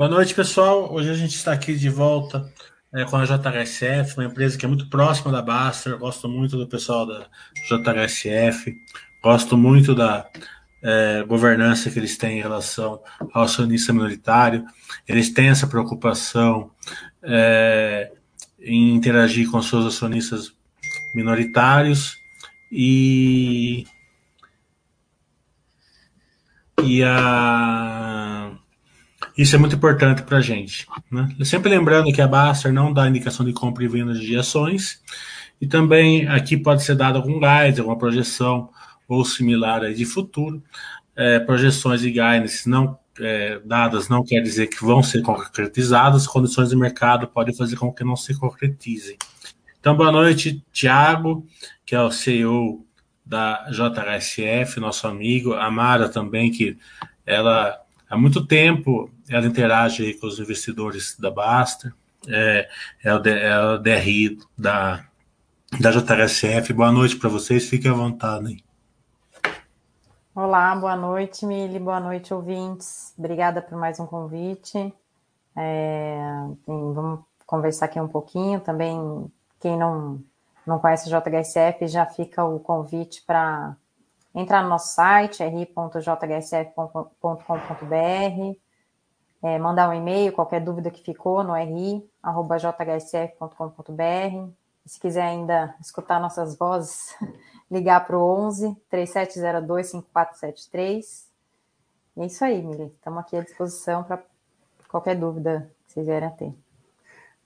Boa noite, pessoal. Hoje a gente está aqui de volta é, com a JHSF, uma empresa que é muito próxima da Baster. gosto muito do pessoal da JHSF, gosto muito da é, governança que eles têm em relação ao acionista minoritário. Eles têm essa preocupação é, em interagir com seus acionistas minoritários e e a isso é muito importante para a gente. Né? Sempre lembrando que a Baster não dá indicação de compra e venda de ações, e também aqui pode ser dado algum guide, alguma projeção ou similar de futuro. É, projeções e guidance não é, dadas não quer dizer que vão ser concretizadas, condições de mercado podem fazer com que não se concretizem. Então, boa noite, Tiago, que é o CEO da JHSF, nosso amigo, a Mara também, que ela há muito tempo ela interage com os investidores da Basta, é, é, o, é o DRI da, da JHSF. Boa noite para vocês, fiquem à vontade. Olá, boa noite, Mili, boa noite, ouvintes. Obrigada por mais um convite. É, vamos conversar aqui um pouquinho. Também, quem não, não conhece o JHSF, já fica o convite para entrar no nosso site, ri.jhsf.com.br é, mandar um e-mail, qualquer dúvida que ficou no ri.jhsf.com.br. Se quiser ainda escutar nossas vozes, ligar para o 11 3702 5473. E é isso aí, Mili. Estamos aqui à disposição para qualquer dúvida que vocês vierem a ter.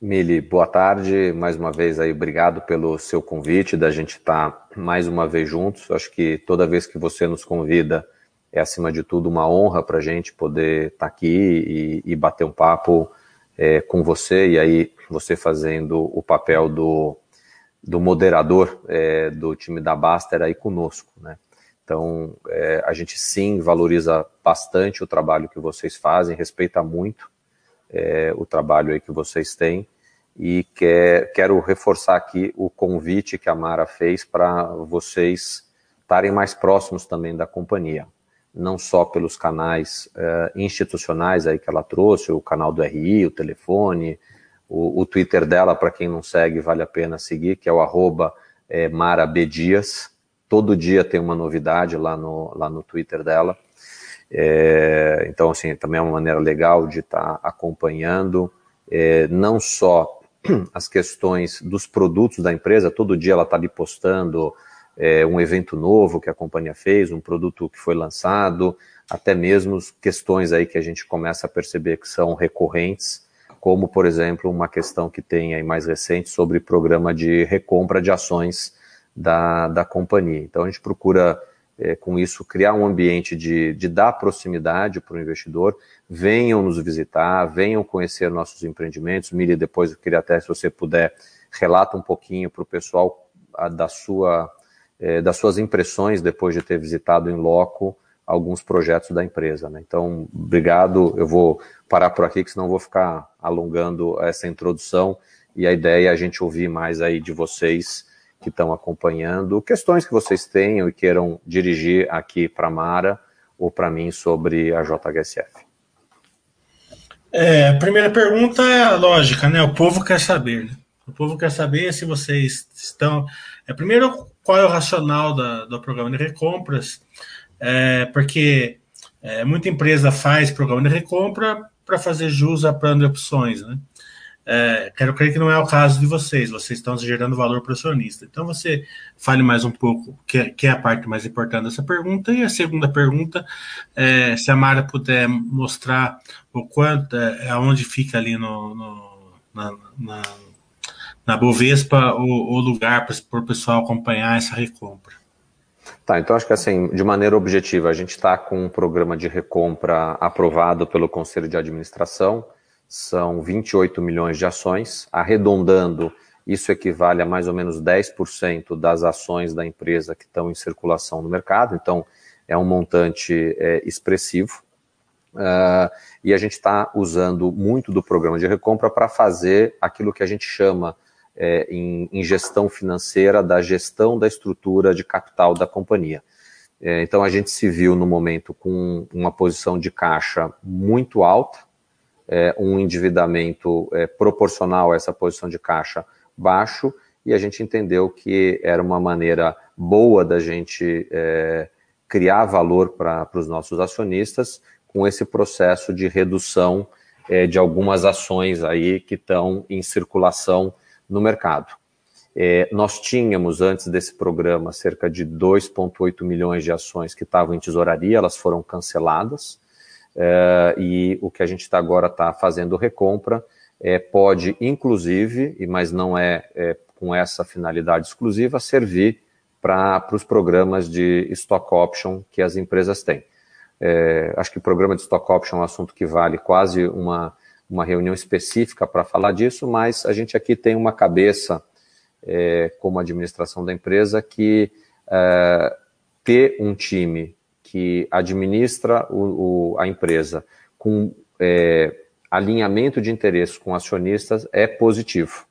Mili, boa tarde. Mais uma vez aí, obrigado pelo seu convite, da gente estar tá mais uma vez juntos. Acho que toda vez que você nos convida, é, acima de tudo, uma honra para a gente poder estar tá aqui e, e, bater um papo é, com você, e aí você fazendo o papel do, do moderador é, do time da Baster aí conosco, né? Então, é, a gente sim valoriza bastante o trabalho que vocês fazem, respeita muito é, o trabalho aí que vocês têm, e quer, quero reforçar aqui o convite que a Mara fez para vocês estarem mais próximos também da companhia não só pelos canais uh, institucionais aí que ela trouxe, o canal do RI, o telefone, o, o Twitter dela, para quem não segue, vale a pena seguir, que é o arroba é, Mara B. Dias. Todo dia tem uma novidade lá no, lá no Twitter dela. É, então, assim, também é uma maneira legal de estar tá acompanhando, é, não só as questões dos produtos da empresa, todo dia ela está ali postando é, um evento novo que a companhia fez, um produto que foi lançado, até mesmo questões aí que a gente começa a perceber que são recorrentes, como, por exemplo, uma questão que tem aí mais recente sobre programa de recompra de ações da, da companhia. Então, a gente procura, é, com isso, criar um ambiente de, de dar proximidade para o investidor. Venham nos visitar, venham conhecer nossos empreendimentos. Miri, depois eu queria até, se você puder, relata um pouquinho para o pessoal a, da sua é, das suas impressões depois de ter visitado em loco alguns projetos da empresa. Né? Então, obrigado. Eu vou parar por aqui, que senão vou ficar alongando essa introdução. E a ideia é a gente ouvir mais aí de vocês que estão acompanhando, questões que vocês tenham e queiram dirigir aqui para Mara ou para mim sobre a JHSF. É, a primeira pergunta é a lógica, né? O povo quer saber. Né? O povo quer saber se vocês estão. É, primeiro, qual é o racional da, do programa de recompras, é, porque é, muita empresa faz programa de recompra para fazer jus a plano de opções, né? É, quero crer que não é o caso de vocês, vocês estão gerando valor para o acionista. Então, você fale mais um pouco, que, que, é a parte mais importante dessa pergunta. E a segunda pergunta, é, se a Mara puder mostrar o quanto, é, aonde fica ali no, no na, na na Bovespa o, o lugar para o pessoal acompanhar essa recompra? Tá, então acho que assim, de maneira objetiva, a gente está com um programa de recompra aprovado pelo Conselho de Administração, são 28 milhões de ações, arredondando, isso equivale a mais ou menos 10% das ações da empresa que estão em circulação no mercado, então é um montante é, expressivo. Uh, e a gente está usando muito do programa de recompra para fazer aquilo que a gente chama é, em, em, gestão financeira da gestão da estrutura de capital da companhia. É, então a gente se viu no momento com uma posição de caixa muito alta, é, um endividamento é, proporcional a essa posição de caixa baixo, e a gente entendeu que era uma maneira boa da gente é, criar valor para os nossos acionistas com esse processo de redução é, de algumas ações aí que estão em circulação no mercado. É, nós tínhamos, antes desse programa, cerca de 2,8 milhões de ações que estavam em tesouraria, elas foram canceladas, é, e o que a gente está agora está fazendo recompra, é, pode, inclusive, mas não é, é com essa finalidade exclusiva, servir para os programas de stock option que as empresas têm. É, acho que o programa de stock option é um assunto que vale quase uma, uma reunião específica para falar disso, mas a gente aqui tem uma cabeça é, como administração da empresa que é, ter um time que administra o, o, a empresa com é, alinhamento de interesses com acionistas é positivo.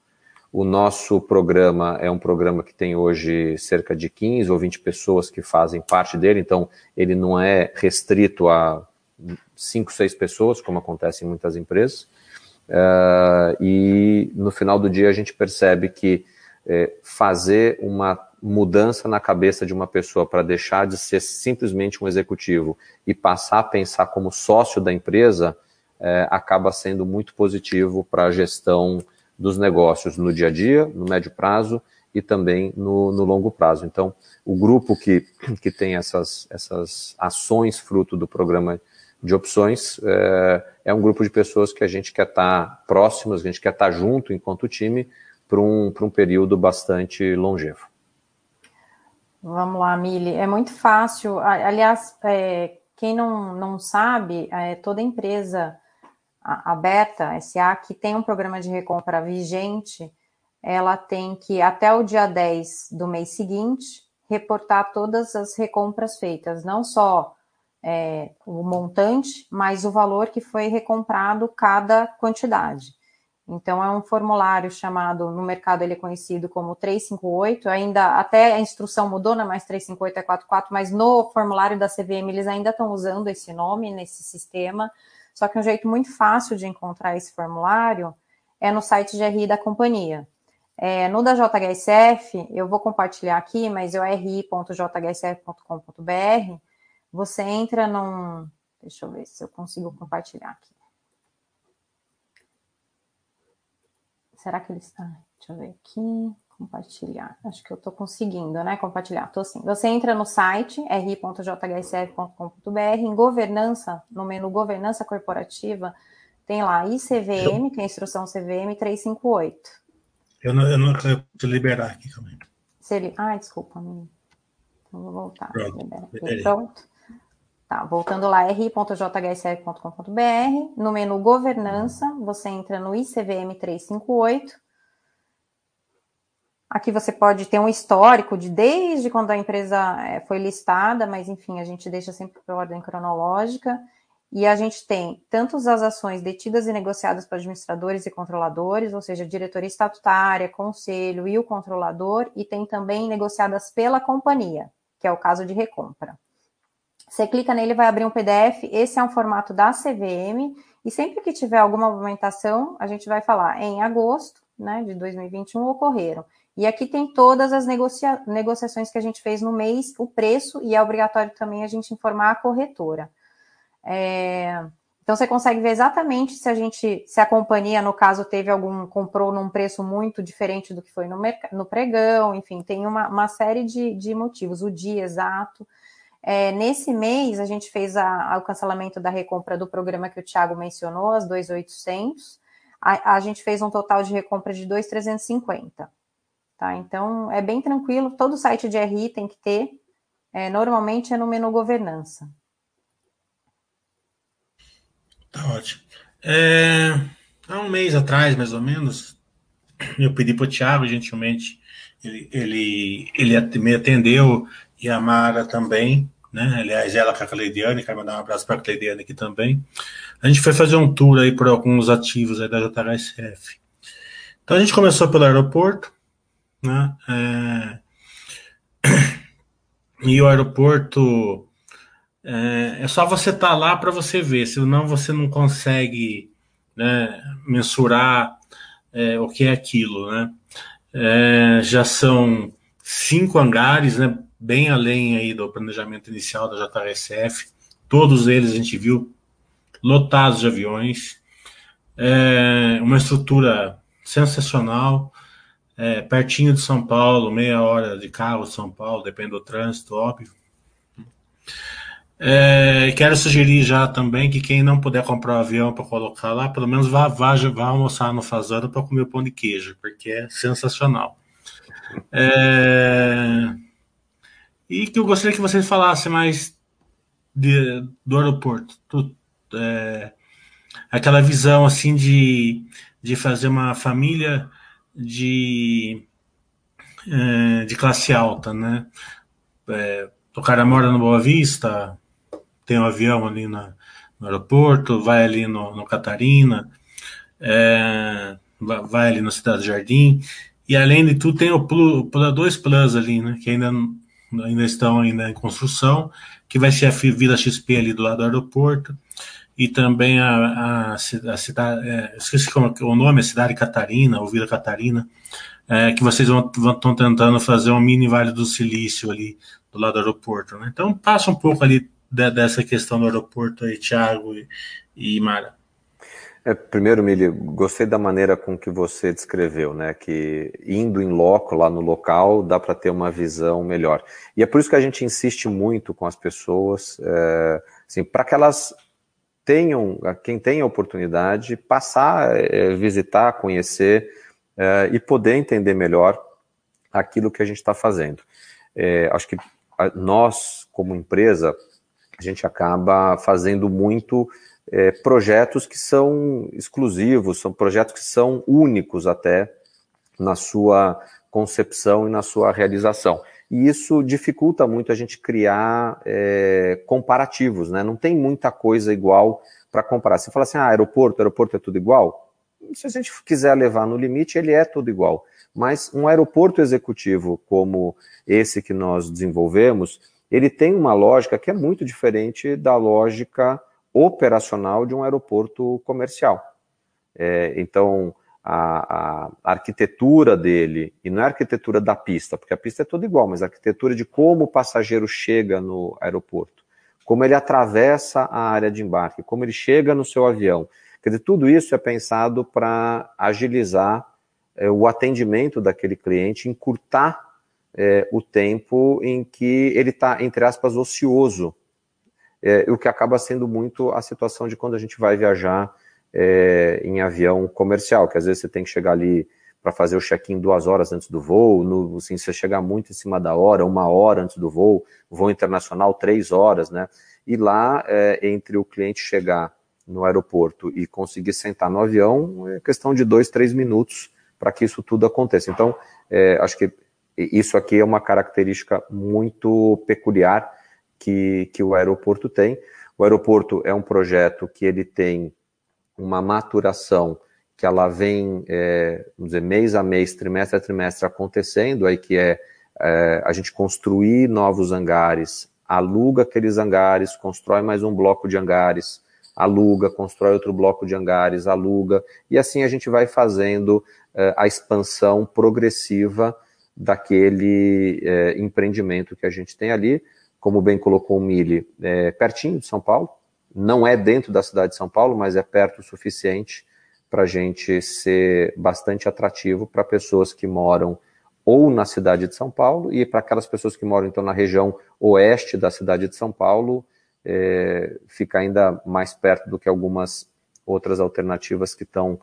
O nosso programa é um programa que tem hoje cerca de 15 ou 20 pessoas que fazem parte dele, então ele não é restrito a 5, 6 pessoas, como acontece em muitas empresas. Uh, e no final do dia a gente percebe que é, fazer uma mudança na cabeça de uma pessoa para deixar de ser simplesmente um executivo e passar a pensar como sócio da empresa é, acaba sendo muito positivo para a gestão dos negócios no dia a dia, no médio prazo e também no, no longo prazo. Então, o grupo que, que tem essas, essas ações fruto do programa de opções é, é um grupo de pessoas que a gente quer estar tá próximos, a gente quer estar tá junto enquanto time para um, um período bastante longevo. Vamos lá, Mili. É muito fácil. Aliás, é, quem não, não sabe, é, toda empresa aberta, SA, que tem um programa de recompra vigente, ela tem que, até o dia 10 do mês seguinte, reportar todas as recompras feitas, não só é, o montante, mas o valor que foi recomprado cada quantidade. Então, é um formulário chamado, no mercado ele é conhecido como 358, ainda, até a instrução mudou, não é mais 358, é 44, mas no formulário da CVM eles ainda estão usando esse nome, nesse sistema, só que um jeito muito fácil de encontrar esse formulário é no site de RI da companhia. É, no da JHSF, eu vou compartilhar aqui, mas é ri.jhsf.com.br. Você entra num. Deixa eu ver se eu consigo compartilhar aqui. Será que ele está? Deixa eu ver aqui. Compartilhar. Acho que eu estou conseguindo, né? Compartilhar. Estou sim. Você entra no site ri.jhsf.com.br, em governança, no menu governança corporativa, tem lá ICVM, que é a instrução CVM 358. Eu não, eu não quero te liberar aqui também. Se ele, ah, desculpa, Então vou voltar. Pronto. Pronto. Tá, voltando lá, ri.jhsf.com.br, no menu governança, você entra no ICVM 358 Aqui você pode ter um histórico de desde quando a empresa eh, foi listada, mas enfim, a gente deixa sempre por ordem cronológica. E a gente tem tanto as ações detidas e negociadas por administradores e controladores, ou seja, diretoria estatutária, conselho e o controlador, e tem também negociadas pela companhia, que é o caso de recompra. Você clica nele, vai abrir um PDF. Esse é um formato da CVM, e sempre que tiver alguma movimentação, a gente vai falar em agosto né, de 2021 ocorreram. E aqui tem todas as negocia negociações que a gente fez no mês, o preço, e é obrigatório também a gente informar a corretora. É, então você consegue ver exatamente se a gente, se a companhia, no caso, teve algum, comprou num preço muito diferente do que foi no, no pregão, enfim, tem uma, uma série de, de motivos, o dia exato. É, nesse mês, a gente fez a, a, o cancelamento da recompra do programa que o Thiago mencionou, as 2,800. A, a gente fez um total de recompra de 2,350. Tá? Então, é bem tranquilo, todo site de RI tem que ter, é, normalmente é no menu governança. Tá ótimo. É, há um mês atrás, mais ou menos, eu pedi para o Thiago, gentilmente, ele, ele, ele me atendeu e a Mara também, né? Aliás, ela com a Cleidiane, quero mandar um abraço para a Cleidiane aqui também. A gente foi fazer um tour aí por alguns ativos aí da JHSF. Então a gente começou pelo aeroporto, né? É... E o aeroporto é, é só você estar tá lá para você ver, senão você não consegue né, mensurar é, o que é aquilo, né? É, já são cinco hangares, né, bem além aí do planejamento inicial da JRSF. Todos eles a gente viu lotados de aviões. É, uma estrutura sensacional, é, pertinho de São Paulo, meia hora de carro de São Paulo, depende do trânsito, óbvio. É, quero sugerir já também que quem não puder comprar o um avião para colocar lá, pelo menos vá, vá, vá almoçar no Fazano para comer o pão de queijo, porque é sensacional. É, e que eu gostaria que vocês falassem mais de, do aeroporto. Tu, é, aquela visão assim de, de fazer uma família de, é, de classe alta, né? É, o cara mora no Boa Vista, tem um avião ali na, no aeroporto, vai ali no, no Catarina, é, vai ali no Cidade Jardim, e além de tudo tem o, Plus, dois Plus ali, né, que ainda, ainda estão ainda em construção, que vai ser a Vila XP ali do lado do aeroporto, e também a, a, a cidade, é, esqueci como o nome, a cidade Catarina, ou Vila Catarina, é, que vocês estão tentando fazer um mini Vale do Silício ali do lado do aeroporto. Né? Então passa um pouco ali de, dessa questão do aeroporto aí, Thiago e, e Mara. É, primeiro, Mili, gostei da maneira com que você descreveu, né? Que indo em loco, lá no local, dá para ter uma visão melhor. E é por isso que a gente insiste muito com as pessoas, é, assim, para que elas tenham, quem tem a oportunidade, passar, é, visitar, conhecer é, e poder entender melhor aquilo que a gente está fazendo. Acho que nós, como empresa, a gente acaba fazendo muito é, projetos que são exclusivos, são projetos que são únicos até na sua concepção e na sua realização. E isso dificulta muito a gente criar é, comparativos, né? Não tem muita coisa igual para comparar. Você fala assim, ah, aeroporto, aeroporto é tudo igual? Se a gente quiser levar no limite, ele é tudo igual. Mas um aeroporto executivo como esse que nós desenvolvemos, ele tem uma lógica que é muito diferente da lógica operacional de um aeroporto comercial. É, então, a, a, arquitetura dele, e não é a arquitetura da pista, porque a pista é toda igual, mas a arquitetura de como o passageiro chega no aeroporto, como ele atravessa a área de embarque, como ele chega no seu avião. Quer dizer, tudo isso é pensado para agilizar é, o atendimento daquele cliente, encurtar é, o tempo em que ele está, entre aspas, ocioso, é, o que acaba sendo muito a situação de quando a gente vai viajar é, em avião comercial, que às vezes você tem que chegar ali para fazer o check-in duas horas antes do voo, no, assim, você chegar muito em cima da hora, uma hora antes do voo, voo internacional três horas, né? E lá, é, entre o cliente chegar no aeroporto e conseguir sentar no avião, é questão de dois, três minutos para que isso tudo aconteça. Então, é, acho que isso aqui é uma característica muito peculiar que, que o aeroporto tem. O aeroporto é um projeto que ele tem uma maturação que ela vem, é, vamos dizer, mês a mês, trimestre a trimestre acontecendo, aí que é, é a gente construir novos hangares, aluga aqueles hangares, constrói mais um bloco de hangares, aluga, constrói outro bloco de hangares, aluga, e assim a gente vai fazendo é, a expansão progressiva daquele é, empreendimento que a gente tem ali, como bem colocou o Mili, é, pertinho de São Paulo, não é dentro da cidade de São Paulo, mas é perto o suficiente para a gente ser bastante atrativo para pessoas que moram ou na cidade de São Paulo e para aquelas pessoas que moram então na região oeste da cidade de São Paulo, é, fica ainda mais perto do que algumas outras alternativas que estão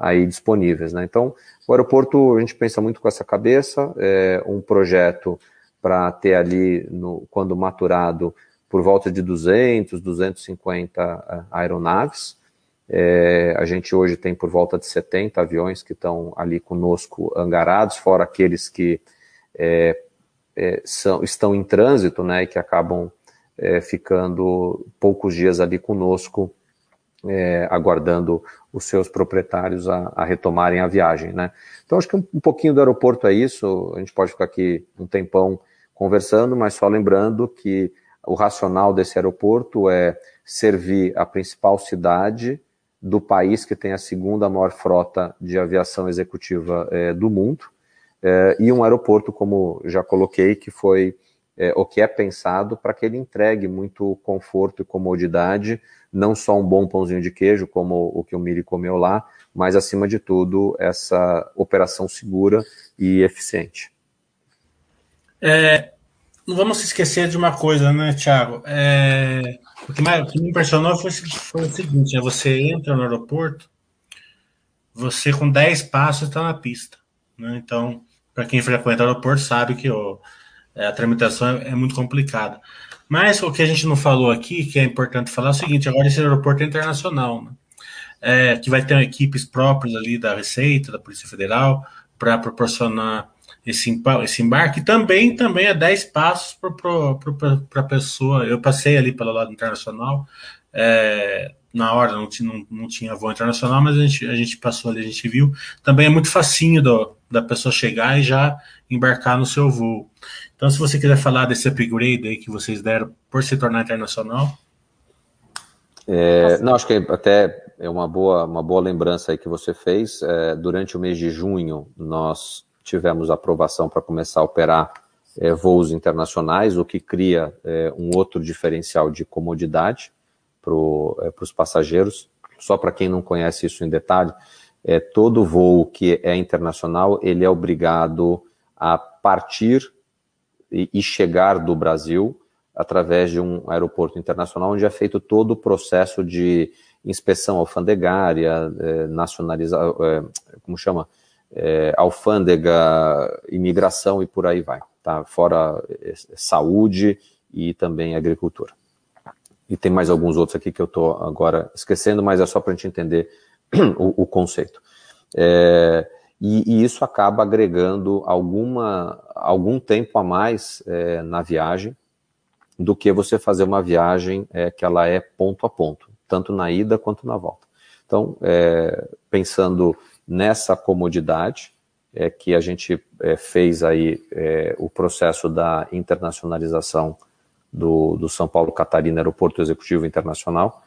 aí disponíveis. Né? Então, o aeroporto, a gente pensa muito com essa cabeça, é um projeto para ter ali, no, quando maturado, por volta de 200, 250 eh, aeronaves. É, a gente hoje tem por volta de 70 aviões que estão ali conosco angarados, fora aqueles que é, é, são, estão em trânsito, né, e que acabam ficando poucos dias ali conosco, aguardando os seus proprietários a, a, retomarem a viagem, né. Então, acho que um, um pouquinho do aeroporto é isso, a gente pode ficar aqui um tempão conversando, mas só lembrando que o racional desse aeroporto é servir a principal cidade do país que tem a segunda maior frota de aviação executiva é, do mundo, é, e um aeroporto, como já coloquei, que foi é, o que é pensado para que ele entregue muito conforto e comodidade, não só um bom pãozinho de queijo, como o que o Miri comeu lá, mas acima de tudo, essa operação segura e eficiente. É, não vamos se esquecer de uma coisa, né, Thiago? É, o, que mais, o que me impressionou foi, foi o seguinte: né, você entra no aeroporto, você com 10 passos está na pista. Né? Então, para quem frequenta o aeroporto, sabe que ó, é, a tramitação é, é, muito complicada. Mas o que a gente não falou aqui, que é importante falar, é o seguinte: agora esse aeroporto é internacional, né? É, que vai ter equipes próprias ali da Receita, da Polícia Federal, para proporcionar esse, esse embarque também também é 10 passos para a pessoa. Eu passei ali pelo lado internacional, é, na hora não, não, não tinha voo internacional, mas a gente, a gente passou ali, a gente viu. Também é muito facinho do, da pessoa chegar e já embarcar no seu voo. Então, se você quiser falar desse upgrade aí que vocês deram por se tornar internacional. É, não, acho que até é uma boa, uma boa lembrança aí que você fez. É, durante o mês de junho, nós tivemos aprovação para começar a operar é, voos internacionais, o que cria é, um outro diferencial de comodidade para é, os passageiros. Só para quem não conhece isso em detalhe, é, todo voo que é internacional, ele é obrigado a partir e, chegar do Brasil através de um aeroporto internacional, onde é feito todo o processo de inspeção alfandegária, é, nacionalizar, é, como chama? é, alfândega, imigração e por aí vai, tá? Fora saúde e também agricultura. E tem mais alguns outros aqui que eu estou agora esquecendo, mas é só para a gente entender o, o conceito. É, e, e, isso acaba agregando alguma, algum tempo a mais é, na viagem do que você fazer uma viagem é, que ela é ponto a ponto, tanto na ida quanto na volta. Então, é, pensando nessa comodidade, é que a gente é, fez aí é, o processo da internacionalização do, do São Paulo Catarina Aeroporto Executivo Internacional,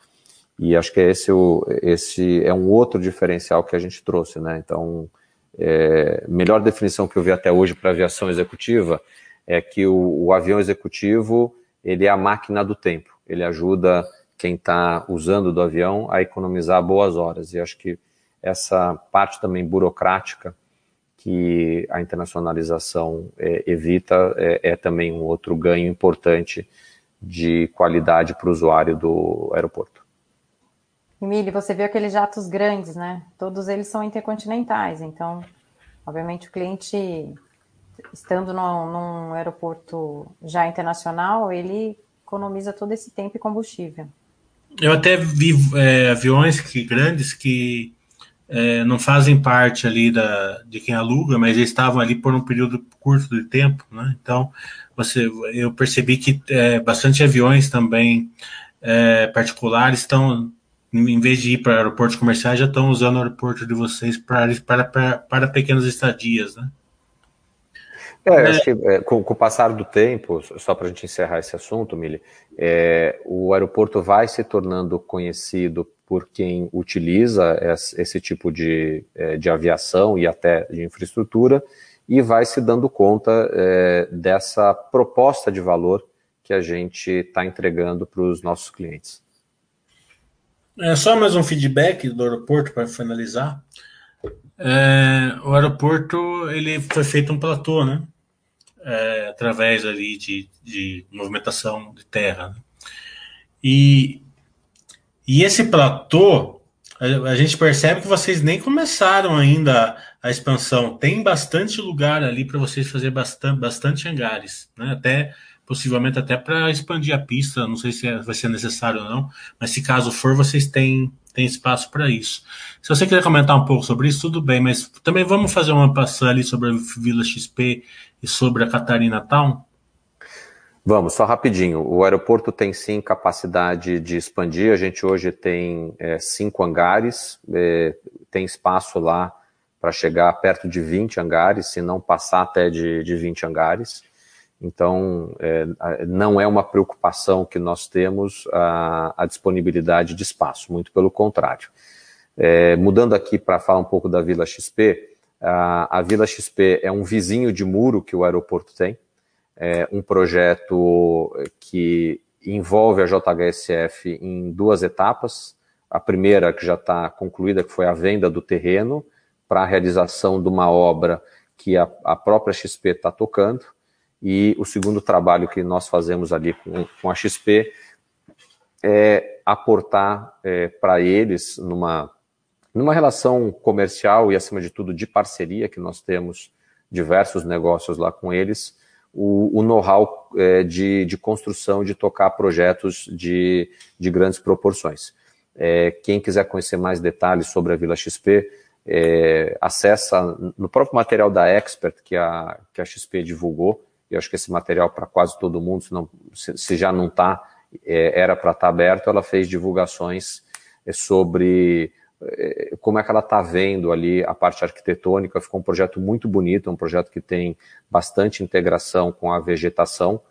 e acho que esse, o, esse é um outro diferencial que a gente trouxe, né? Então, é, melhor definição que eu vi até hoje para aviação executiva é que o, o, avião executivo ele é a máquina do tempo. Ele ajuda quem está usando do avião a economizar boas horas. E acho que essa parte também burocrática que a internacionalização é, evita é, é, também um outro ganho importante de qualidade para o usuário do aeroporto. Emílio, você viu aqueles jatos grandes, né? Todos eles são intercontinentais, então, obviamente, o cliente, estando no, num aeroporto já internacional, ele economiza todo esse tempo e combustível. Eu até vi é, aviões que, grandes que é, não fazem parte ali da, de quem aluga, mas eles estavam ali por um período curto de tempo, né? Então, você, eu percebi que é, bastante aviões também é, particulares estão, em vez de ir para aeroportos comerciais, já estão usando o aeroporto de vocês para, para, para, para pequenas estadias, né? É, é. acho que é, com, com, o passar do tempo, só para a gente encerrar esse assunto, Mili, é, o aeroporto vai se tornando conhecido por quem utiliza esse tipo de, é, de aviação e até de infraestrutura e vai se dando conta dessa proposta de valor que a gente está entregando para os nossos clientes. É só mais um feedback do aeroporto para finalizar. É, o aeroporto ele foi feito um platô, né? é, através ali de, de movimentação de terra. Né? E, e esse platô, a, a, gente percebe que vocês nem começaram ainda a expansão. Tem bastante lugar ali para vocês fazer bastante, bastante hangares, né? até possivelmente até para expandir a pista. Não sei se é, vai ser necessário ou não, mas se caso for, vocês têm tem espaço para isso. Se você quiser comentar um pouco sobre isso, tudo bem, mas também vamos fazer uma passada ali sobre a Vila XP e sobre a Catarina Town? Vamos, só rapidinho. O aeroporto tem sim capacidade de expandir. A gente hoje tem é, cinco hangares, é, tem espaço lá para chegar perto de 20 hangares, se não passar até de, de 20 hangares. Então, é, não é uma preocupação que nós temos a, a, disponibilidade de espaço, muito pelo contrário. É, mudando aqui para falar um pouco da Vila XP, a, a, Vila XP é um vizinho de muro que o aeroporto tem, é um projeto que envolve a JHSF em duas etapas. A primeira, que já está concluída, que foi a venda do terreno para a realização de uma obra que a, a própria XP está tocando. E o segundo trabalho que nós fazemos ali com, com a XP é aportar é, para eles numa numa relação comercial e, acima de tudo, de parceria, que nós temos diversos negócios lá com eles, o, o know-how é, de, de construção, de tocar projetos de, de grandes proporções. É, quem quiser conhecer mais detalhes sobre a Vila XP, é, acessa no próprio material da Expert que a, que a XP divulgou, eu acho que esse material para quase todo mundo, se, não, se, se já não está, é, era para estar tá aberto, ela fez divulgações é, sobre é, como é que ela está vendo ali a parte arquitetônica. Ficou um projeto muito bonito, um projeto que tem bastante integração com a vegetação.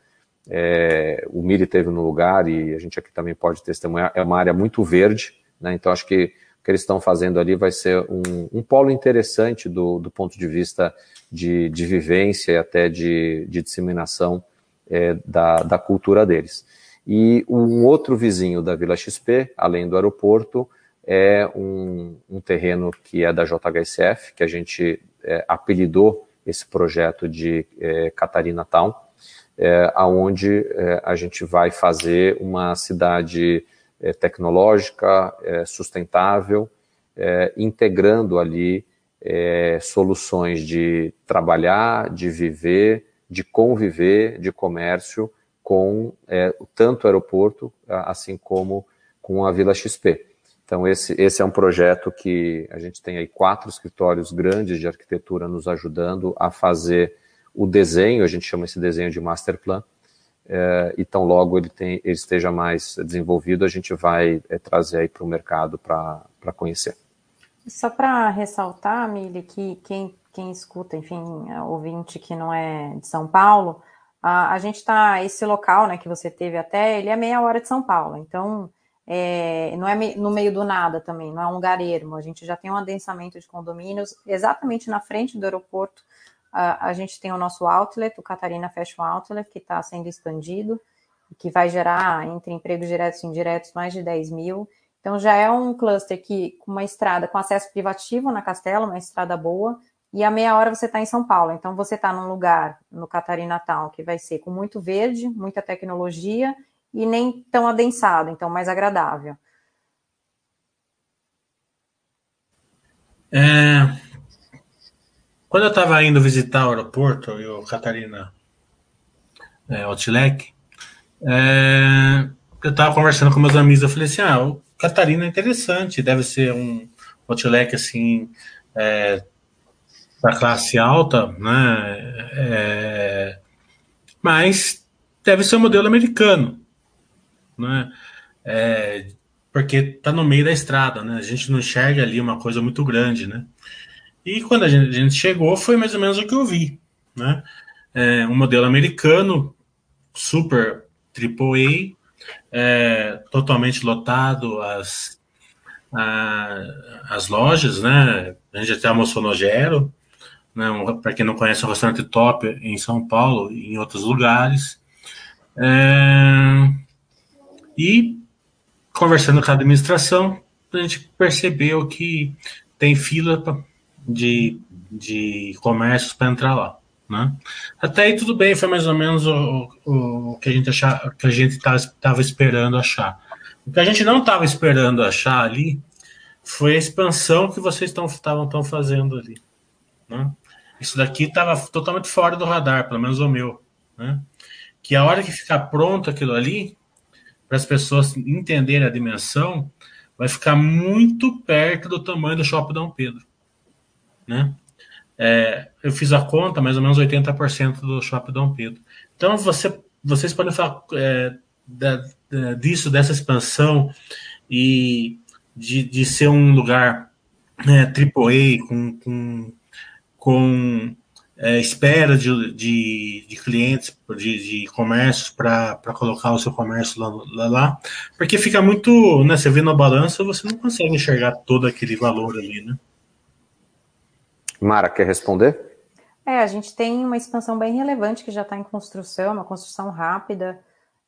É, o Miri teve no lugar e a gente aqui também pode testemunhar. É uma área muito verde, né? então acho que que eles estão fazendo ali vai ser um, um polo interessante do, do, ponto de vista de, de vivência e até de, de disseminação é, da, da cultura deles. E um outro vizinho da Vila XP, além do aeroporto, é um, um terreno que é da JHSF, que a gente é, apelidou esse projeto de é, Catarina Town, é, aonde é, a gente vai fazer uma cidade tecnológica, é, sustentável, é, integrando ali soluções de trabalhar, de viver, de conviver, de comércio com tanto o aeroporto, assim como com a Vila XP. Então, esse, esse é um projeto que a gente tem aí quatro escritórios grandes de arquitetura nos ajudando a fazer o desenho, a gente chama esse desenho de master plan, é, e tão logo ele, tem, ele esteja mais desenvolvido, a gente vai é, trazer aí para o mercado para conhecer. Só para ressaltar, Mili, que quem, quem escuta, enfim, ouvinte que não é de São Paulo, a, a gente está, esse local né, que você teve até, ele é meia hora de São Paulo, então é, não é no meio do nada também, não é um lugar ermo. A gente já tem um adensamento de condomínios exatamente na frente do aeroporto. A, gente tem o nosso outlet, o Catarina Fashion Outlet, que está sendo expandido, que vai gerar entre empregos diretos e indiretos mais de 10 mil. Então já é um cluster que com uma estrada com acesso privativo na Castelo, uma estrada boa, e a meia hora você está em São Paulo. Então você está num lugar no Catarina Town que vai ser com muito verde, muita tecnologia e nem tão adensado, então mais agradável. É, quando eu estava indo visitar o aeroporto, e o Catarina é, é, eu estava conversando com meus amigos, eu falei assim, ah, o Catarina é interessante, deve ser um Outlet assim, é, para classe alta, né? É, mas deve ser um modelo americano né? É, porque está no meio da estrada, né? A gente não enxerga ali uma coisa muito grande, né? E quando a gente, chegou, foi mais ou menos o que eu vi, né? É, um modelo americano, super AAA, é, totalmente lotado as, a, as lojas, né? A gente até almoçou no Gero, né? Um, Para quem não conhece, é um restaurante top em São Paulo e em outros lugares. É, e conversando com a administração, a gente percebeu que tem fila de, de comércios para entrar lá. Né? Até aí tudo bem, foi mais ou menos o, o, o que a gente achava, que a gente estava esperando achar. O que a gente não estava esperando achar ali foi a expansão que vocês estavam fazendo ali. Né? Isso daqui estava totalmente fora do radar, pelo menos o meu. Né? Que a hora que ficar pronto aquilo ali, para as pessoas entenderem a dimensão, vai ficar muito perto do tamanho do Shopping Dom Pedro. Né? É, eu fiz a conta, mais ou menos 80% do Shopping Dom Pedro. Então, você, vocês podem falar é, da, da, disso, dessa expansão e de, de ser um lugar né, AAA com, com, com é, espera de, de, de, clientes, de, de comércios para colocar o seu comércio lá, lá, lá, porque fica muito, né, você vê na balança, você não consegue enxergar todo aquele valor ali, né? Mara, quer responder? É, a gente tem uma expansão bem relevante que já está em construção, uma construção rápida.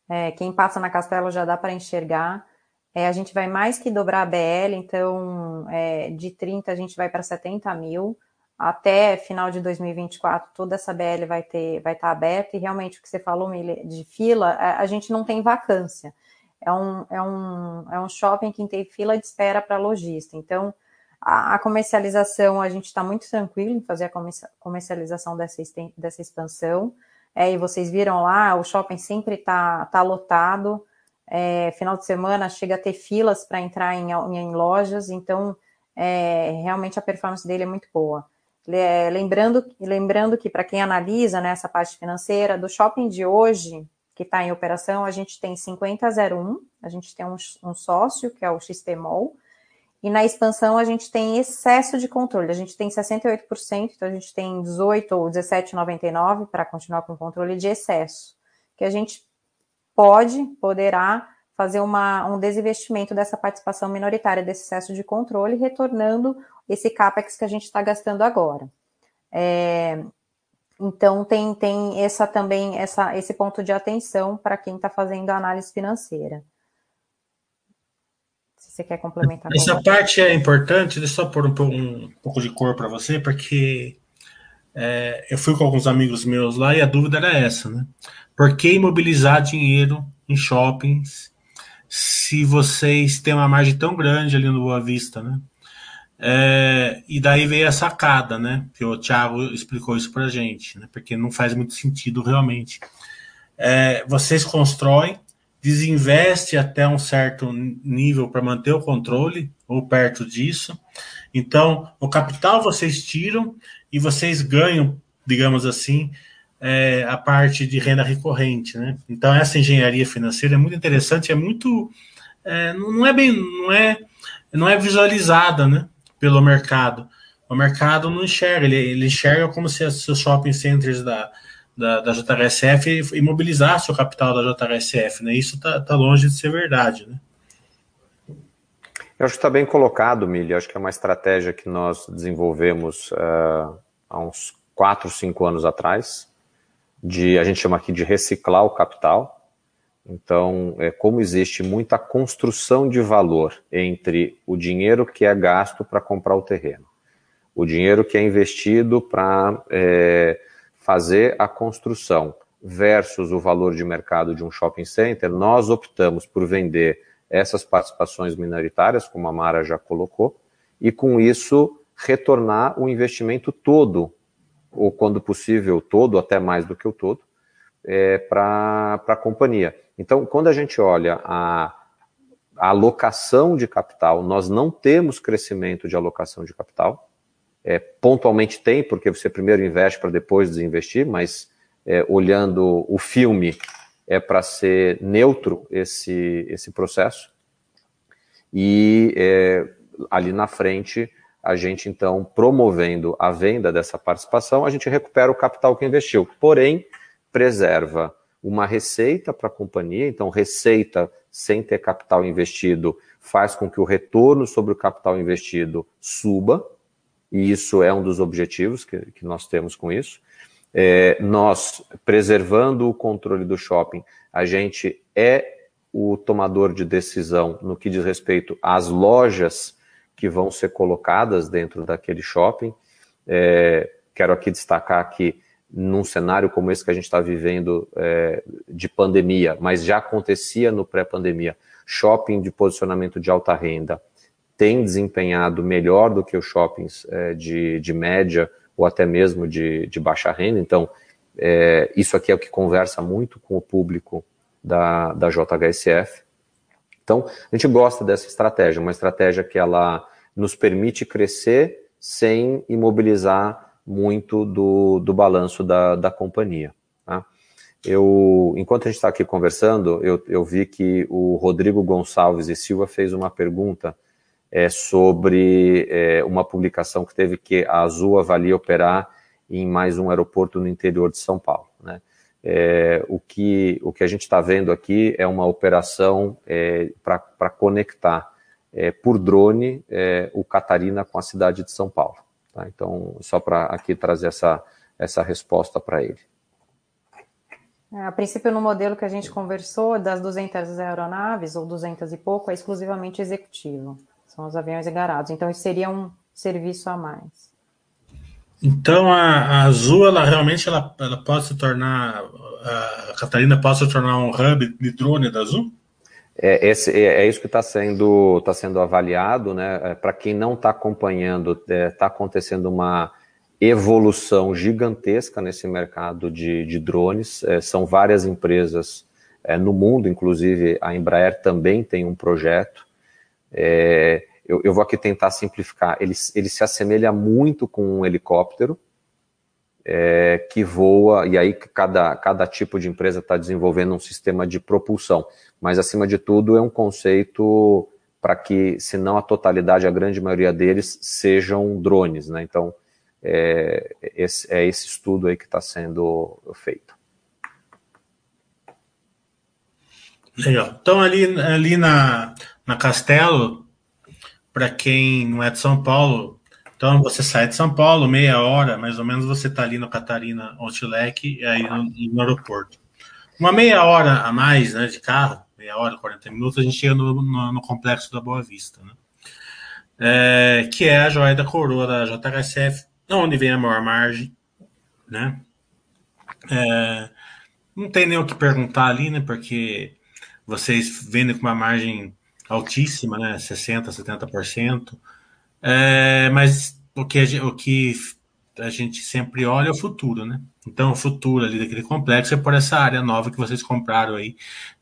É, quem passa na Castelo já dá para enxergar. É, a gente vai mais que dobrar a BL, então é, de 30 a gente vai para 70 mil. Até final de 2024, toda essa BL vai ter, vai estar tá aberta, e realmente o que você falou, de fila, a, a gente não tem vacância. É um, é, um, é um shopping que tem fila de espera para lojista. Então, a, comercialização, a gente está muito tranquilo em fazer a comercialização dessa, dessa expansão. É, e vocês viram lá, o shopping sempre está tá lotado. É, final de semana chega a ter filas para entrar em, em, lojas, então é, realmente a performance dele é muito boa. Lembrando, lembrando que para quem analisa né, essa parte financeira, do shopping de hoje, que está em operação, a gente tem 5001, a gente tem um, um sócio, que é o XTMOL, e na expansão a gente tem excesso de controle. A gente tem 68%, então a gente tem 18 ou 17,99 para continuar com o controle de excesso, que a gente pode, poderá fazer uma, um desinvestimento dessa participação minoritária desse excesso de controle, retornando esse CAPEX que a gente está gastando agora. É, então tem, tem essa também essa, esse ponto de atenção para quem está fazendo a análise financeira você quer complementar? Essa parte é importante, deixa eu só pôr um, um pouco de cor para você, porque é, eu fui com alguns amigos meus lá e a dúvida era essa, né? Por que imobilizar dinheiro em shoppings se vocês têm uma margem tão grande ali no Boa Vista, né? É, e daí veio a sacada, né? Que o Thiago explicou isso para gente, né? Porque não faz muito sentido realmente. É, vocês constroem desinveste até um certo nível para manter o controle, ou perto disso. Então, o capital vocês tiram e vocês ganham, digamos assim, é, a parte de renda recorrente. Né? Então, essa engenharia financeira é muito interessante, é muito. É, não é bem. Não é, não é visualizada né, pelo mercado. O mercado não enxerga, ele, ele enxerga como se os shopping centers da, da, da JHSF e mobilizasse o capital da JHSF, né? Isso está tá longe de ser verdade, né? Eu acho que está bem colocado, Milha. Acho que é uma estratégia que nós desenvolvemos uh, há uns 4, 5 anos atrás, de a gente chama aqui de reciclar o capital. Então, é, como existe muita construção de valor entre o dinheiro que é gasto para comprar o terreno, o dinheiro que é investido para é, fazer a construção versus o valor de mercado de um shopping center, nós optamos por vender essas participações minoritárias, como a Mara já colocou, e com isso retornar o investimento todo, ou quando possível todo, até mais do que o todo, é, para a companhia. Então, quando a gente olha a, a alocação de capital, nós não temos crescimento de alocação de capital, é, pontualmente tem, porque você primeiro investe para depois desinvestir, mas é, olhando o filme é para ser neutro esse, esse processo. E é, ali na frente, a gente então promovendo a venda dessa participação, a gente recupera o capital que investiu. Porém, preserva uma receita para a companhia, então receita sem ter capital investido faz com que o retorno sobre o capital investido suba, e isso é um dos objetivos que, que nós temos com isso. É, nós, preservando o controle do shopping, a gente é o tomador de decisão no que diz respeito às lojas que vão ser colocadas dentro daquele shopping. É, quero aqui destacar que num cenário como esse que a gente está vivendo é, de pandemia, mas já acontecia no pré-pandemia, shopping de posicionamento de alta renda, tem desempenhado melhor do que os shoppings é, de, de média ou até mesmo de, de baixa renda. Então, é, isso aqui é o que conversa muito com o público da, da JHSF. Então, a gente gosta dessa estratégia, uma estratégia que ela nos permite crescer sem imobilizar muito do, do balanço da, da companhia. Tá? Eu, enquanto a gente está aqui conversando, eu, eu vi que o Rodrigo Gonçalves e Silva fez uma pergunta é, sobre é, uma publicação que teve que a Azul avalia operar em mais um aeroporto no interior de São Paulo. Né? É, o, que, o que a gente está vendo aqui é uma operação é, para conectar é, por drone é, o Catarina com a cidade de São Paulo. Tá? Então, só para aqui trazer essa, essa resposta para ele. A princípio, no modelo que a gente conversou, das 200 aeronaves, ou 200 e pouco, é exclusivamente executivo. São os aviões engarados. Então, isso seria um serviço a mais. Então, a, a Azul, ela realmente ela, ela pode se tornar, a Catarina pode se tornar um hub de drone da Azul? É, esse, é, é isso que está sendo, tá sendo avaliado, né? É, Para quem não está acompanhando, está é, tá acontecendo uma evolução gigantesca nesse mercado de, de drones. É, são várias empresas é, no mundo, inclusive a Embraer também tem um projeto. É, eu, eu, vou aqui tentar simplificar. Ele, ele se assemelha muito com um helicóptero é, que voa, e aí cada, cada tipo de empresa está desenvolvendo um sistema de propulsão. Mas, acima de tudo, é um conceito para que, se não a totalidade, a grande maioria deles sejam drones. Né? Então, é esse, é esse estudo aí que está sendo feito. Legal. Então, ali, ali na, na Castelo, para quem não é de São Paulo, então você sai de São Paulo, meia hora, mais ou menos, você está ali no Catarina Outlet e aí no, no, aeroporto. Uma meia hora a mais né, de carro, meia hora, 40 minutos, a gente chega no, no, no complexo da Boa Vista, né? É, que é a joia da coroa da JHSF, onde vem a maior margem, né? É, não tem nem o que perguntar ali, né? Porque vocês vendem com uma margem altíssima, né? 60%, 70%. É, mas o que, a, o que a gente sempre olha é o futuro, né? Então, o futuro ali daquele complexo é por essa área nova que vocês compraram aí,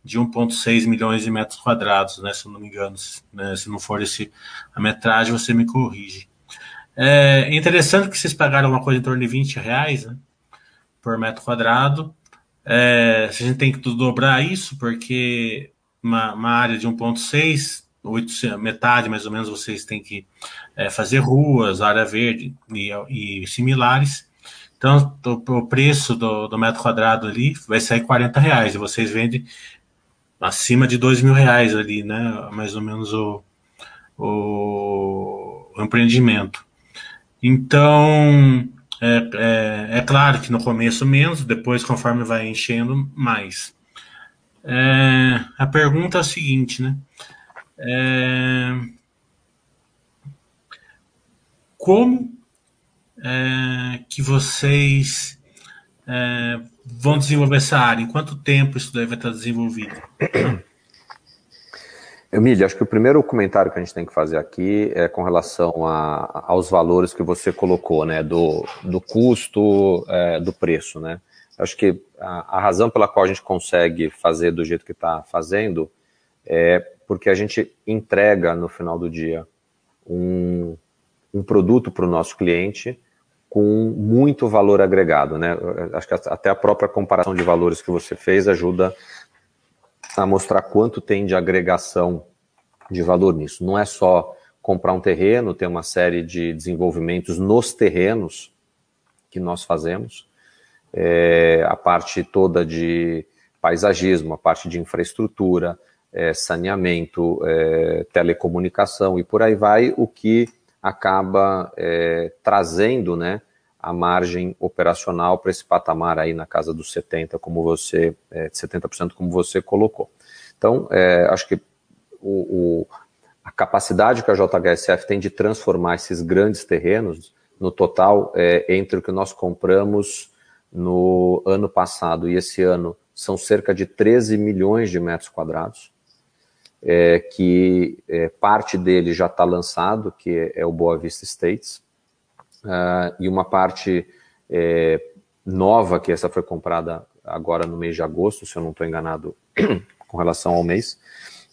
de 1,6 milhões de metros quadrados, né? Se eu não me engano, né? se não for esse a metragem, você me corrige. É interessante que vocês pagaram uma coisa em torno de 20 reais né, por metro quadrado. É, a gente tem que dobrar isso, porque uma, uma área de 1,6, metade mais ou menos, vocês têm que é, fazer ruas, área verde e, e similares. Então, o, o preço do, do, metro quadrado ali vai sair 40 reais, e vocês vendem acima de 2 mil reais ali, né? Mais ou menos o, o, o empreendimento. Então, é, é, é, claro que no começo menos, depois, conforme vai enchendo, mais. É, a pergunta é a seguinte, né? É, como é, que vocês é, vão desenvolver essa área? Em quanto tempo isso vai estar desenvolvido? Emília, acho que o primeiro comentário que a gente tem que fazer aqui é com relação a, aos valores que você colocou, né, do, do custo, é, do preço, né. Acho que a, a, razão pela qual a gente consegue fazer do jeito que está fazendo é porque a gente entrega no final do dia um, um produto para o nosso cliente com muito valor agregado, né. Acho que até a própria comparação de valores que você fez ajuda a mostrar quanto tem de agregação de valor nisso. Não é só comprar um terreno, tem uma série de desenvolvimentos nos terrenos que nós fazemos, é, a parte toda de paisagismo, a parte de infraestrutura, é, saneamento, é, telecomunicação e por aí vai, o que acaba é, trazendo, né, a margem operacional para esse patamar aí na casa dos 70, como você, é, 70% como você colocou. Então, é, acho que o, o, a capacidade que a JHSF tem de transformar esses grandes terrenos, no total, é, entre o que nós compramos no ano passado e esse ano, são cerca de 13 milhões de metros quadrados, é, que é, parte dele já está lançado, que é o Boa Vista States, uh, e uma parte é, nova, que essa foi comprada agora no mês de agosto, se eu não estou enganado com relação ao mês,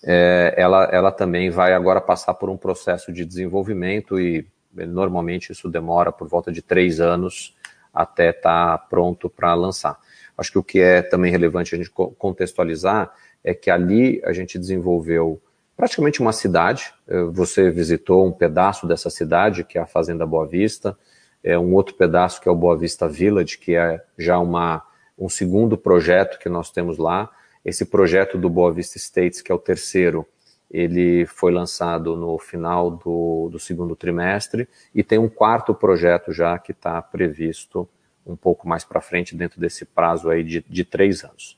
é, ela, ela também vai agora passar por um processo de desenvolvimento e normalmente isso demora por volta de três anos até estar tá pronto para lançar. Acho que o que é também relevante a gente contextualizar é que ali a gente desenvolveu praticamente uma cidade. Eh, você visitou um pedaço dessa cidade, que é a Fazenda Boa Vista. é, um outro pedaço que é o Boa Vista Village, que é já uma, um segundo projeto que nós temos lá. Esse projeto do Boa Vista States, que é o terceiro, ele foi lançado no final do, do segundo trimestre e tem um quarto projeto já que está previsto um pouco mais para frente dentro desse prazo aí de, de três anos.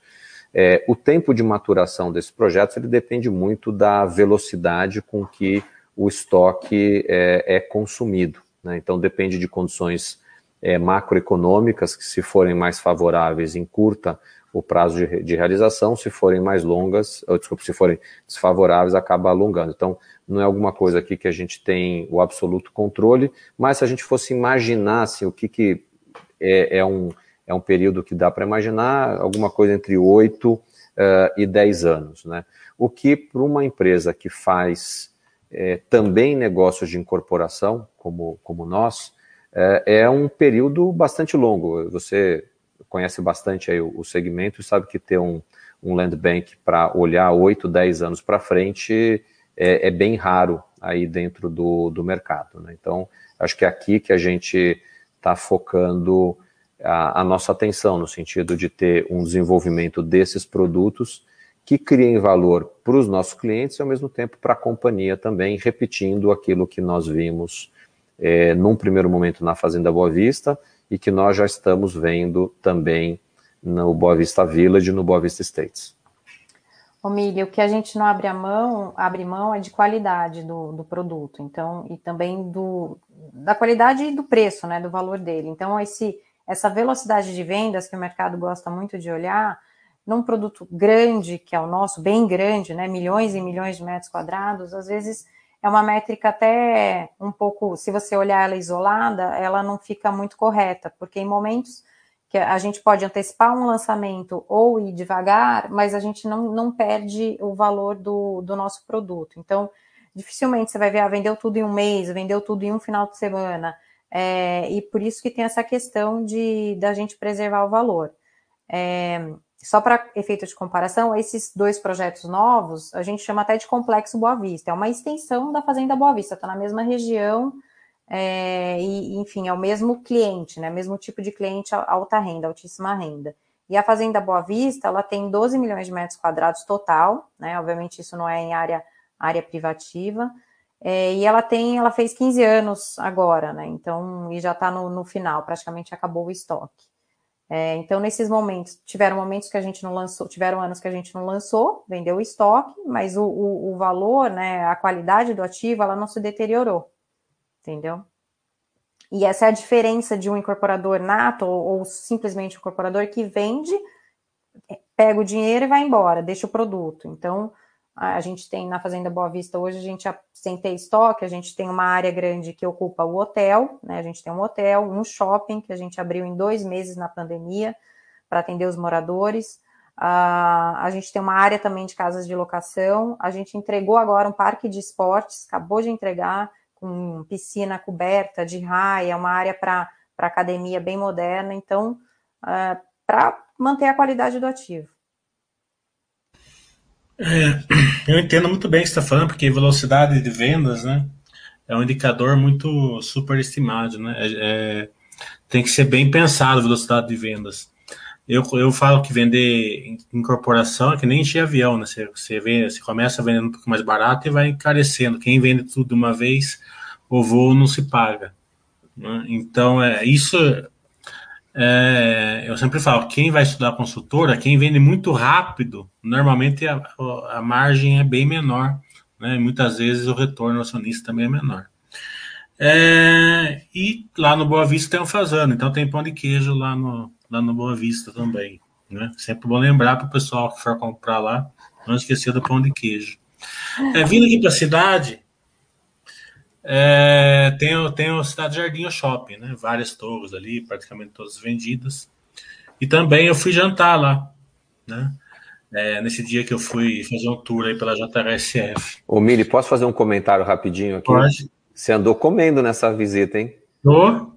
É, o tempo de maturação desses projetos ele depende muito da velocidade com que o estoque é, é consumido. Né? Então depende de condições é, macroeconômicas que, se forem mais favoráveis, encurta o prazo de, de, realização, se forem mais longas, ou, desculpa, se forem desfavoráveis, acaba alongando. Então, não é alguma coisa aqui que a gente tem o absoluto controle, mas se a gente fosse imaginar assim, o que, que é, é um, é um período que dá para imaginar, alguma coisa entre 8 uh, e 10 anos. Né? O que, para uma empresa que faz é, também negócios de incorporação, como, como nós, é, é um período bastante longo. Você conhece bastante aí o, o segmento e sabe que ter um, um land bank para olhar 8, 10 anos para frente é, é, bem raro aí dentro do, do mercado. Né? Então, acho que é aqui que a gente está focando a, a, nossa atenção, no sentido de ter um desenvolvimento desses produtos que criem valor para os nossos clientes e, ao mesmo tempo, para a companhia também, repetindo aquilo que nós vimos é, num primeiro momento na Fazenda Boa Vista e que nós já estamos vendo também no Boa Vista Village e no Boa Vista States. Milho, o que a gente não abre a mão, abre mão é de qualidade do, do produto, então, e também do, da qualidade e do preço, né, do valor dele. Então, esse, essa velocidade de vendas que o mercado gosta muito de olhar, num produto grande, que é o nosso, bem grande, né, milhões e milhões de metros quadrados, às vezes é uma métrica até um pouco, se você olhar ela isolada, ela não fica muito correta, porque em momentos que a gente pode antecipar um lançamento ou ir devagar, mas a gente não, não perde o valor do, do nosso produto. Então, dificilmente você vai ver, ah, vendeu tudo em um mês, vendeu tudo em um final de semana, é, e por isso que tem essa questão de da gente preservar o valor. É, só para efeito de comparação, esses dois projetos novos, a gente chama até de Complexo Boa Vista. É uma extensão da Fazenda Boa Vista, está na mesma região, é, e, enfim, é o mesmo cliente, né? Mesmo tipo de cliente alta renda, altíssima renda. E a Fazenda Boa Vista, ela tem 12 milhões de metros quadrados total, né? Obviamente, isso não é em área, área privativa. É, e ela tem, ela fez 15 anos agora, né? Então, e já está no, no final, praticamente acabou o estoque. É, então, nesses momentos, tiveram momentos que a gente não lançou, tiveram anos que a gente não lançou, vendeu o estoque, mas o, o, o valor, né, a qualidade do ativo, ela não se deteriorou, entendeu? E essa é a diferença de um incorporador nato ou, ou simplesmente um incorporador que vende, pega o dinheiro e vai embora, deixa o produto. Então, a gente tem na Fazenda Boa Vista hoje, a gente ter estoque, a gente tem uma área grande que ocupa o hotel, né? A gente tem um hotel, um shopping que a gente abriu em dois meses na pandemia para atender os moradores. Uh, a gente tem uma área também de casas de locação. A gente entregou agora um parque de esportes, acabou de entregar, com piscina coberta de raia, uma área para academia bem moderna. Então, uh, para manter a qualidade do ativo. É, eu entendo muito bem o que você está falando, porque velocidade de vendas, né, é um indicador muito superestimado, né? É, é, tem que ser bem pensado a velocidade de vendas. Eu, eu falo que vender incorporação é que nem encher avião, né? Você, você, você começa vendendo um pouco mais barato e vai encarecendo. Quem vende tudo de uma vez, o voo não se paga. Né? Então, é, isso é, eu sempre falo, quem vai estudar consultora, quem vende muito rápido, normalmente a, a margem é bem menor, né? Muitas vezes o retorno acionista também é menor. É, e lá no Boa Vista tem um fazano, então tem pão de queijo lá no, lá no Boa Vista também. Né? Sempre bom lembrar para o pessoal que for comprar lá, não esquecer do pão de queijo. É, vindo aqui para a cidade, é, tem, tem o Cidade Jardim Shopping, né? Várias torres ali, praticamente todas vendidas. E também eu fui jantar lá, né? É, nesse dia que eu fui fazer um tour aí pela JRSF. Ô, Mili, posso fazer um comentário rapidinho aqui? Pode. Você andou comendo nessa visita, hein? Tô.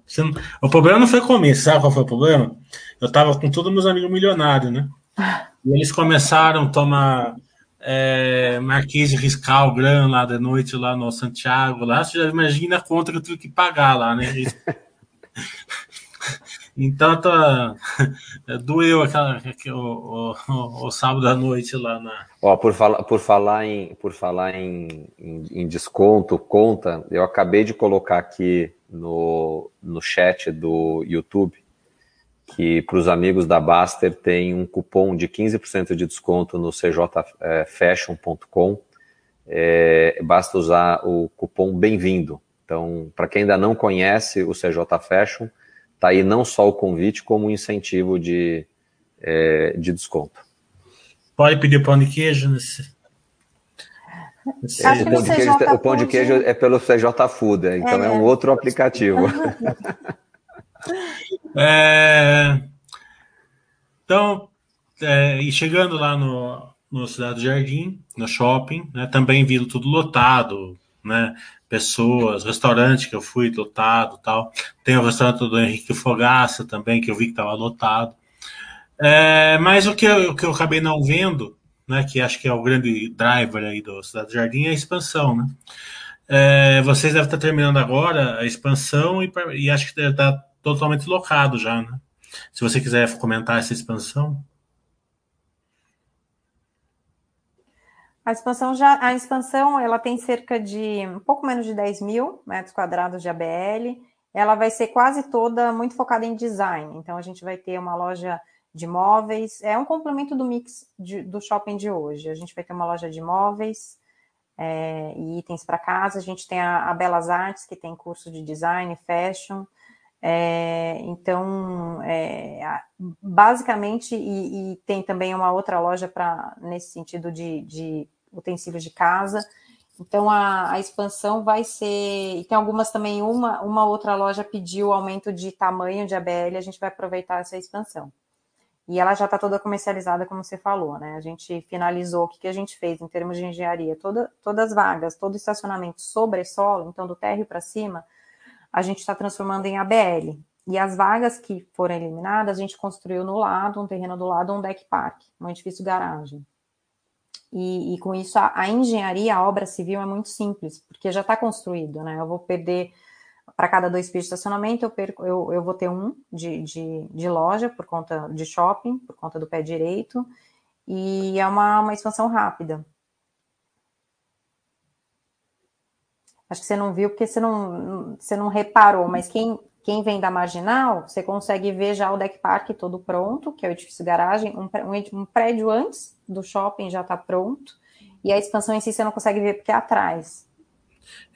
O problema não foi comer, sabe qual foi o problema? Eu tava com todos meus amigos milionários, né? E eles começaram a tomar é, Marquês de Riscal, Gran, lá de noite, lá no Santiago, lá, você já imagina a conta que pagar lá, né? Então tá, doeu aquela, o, o, o, sábado à noite lá na. Ó, por falar, por falar, em, por falar em, em, em desconto, conta, eu acabei de colocar aqui no, no chat do YouTube que para os amigos da Baster tem um cupom de 15% de desconto no cjfashion.com. É, basta usar o cupom Bem-vindo. Então, para quem ainda não conhece o CJ Fashion, tá aí não só o convite, como um incentivo de, é, de desconto. Pode pedir pão de queijo nesse. É, o, pão de queijo, o pão de queijo é pelo CJ Food, é, então é, é um outro aplicativo. É, então, é, e chegando lá no, no Cidade do Jardim, no shopping, né, também vindo tudo lotado, né, pessoas, restaurante que eu fui lotado tal. Tem o restaurante do Henrique Fogaça também, que eu vi que estava lotado. É, mas o que, eu, o que eu acabei não vendo, né, que acho que é o grande driver aí do Cidade do Jardim, é a expansão, né? É, vocês devem estar terminando agora a expansão e, e acho que deve estar totalmente locado já, né? Se você quiser comentar essa expansão. A expansão já, a expansão ela tem cerca de um pouco menos de 10 mil metros quadrados de ABL. Ela vai ser quase toda muito focada em design. Então a gente vai ter uma loja de móveis. É um complemento do mix de, do shopping de hoje. A gente vai ter uma loja de móveis é, e itens para casa. A gente tem a, a Belas Artes que tem curso de design, fashion. É, então, é, basicamente, e, e, tem também uma outra loja para nesse sentido de, de, utensílios de casa. Então, a, a, expansão vai ser. E tem algumas também, uma, uma outra loja pediu aumento de tamanho de ABL, a gente vai aproveitar essa expansão. E ela já está toda comercializada, como você falou, né? A gente finalizou o que, que a gente fez em termos de engenharia, toda, todas as vagas, todo estacionamento sobre solo, então do térreo para cima, a gente está transformando em ABL. E as vagas que foram eliminadas, a gente construiu no lado, um terreno do lado, um deck park, um edifício garagem. E, e com isso, a, a, engenharia, a obra civil é muito simples, porque já está construído, né? Eu vou perder, para cada dois pisos de estacionamento, eu, perco, eu, eu vou ter um de, de, de, loja, por conta de shopping, por conta do pé direito, e é uma, uma expansão rápida. Acho que você não viu porque você não, você não reparou, mas quem, quem vem da marginal, você consegue ver já o deck park todo pronto, que é o edifício garagem, um, um, um prédio antes do shopping já está pronto, e a expansão em si você não consegue ver porque é atrás.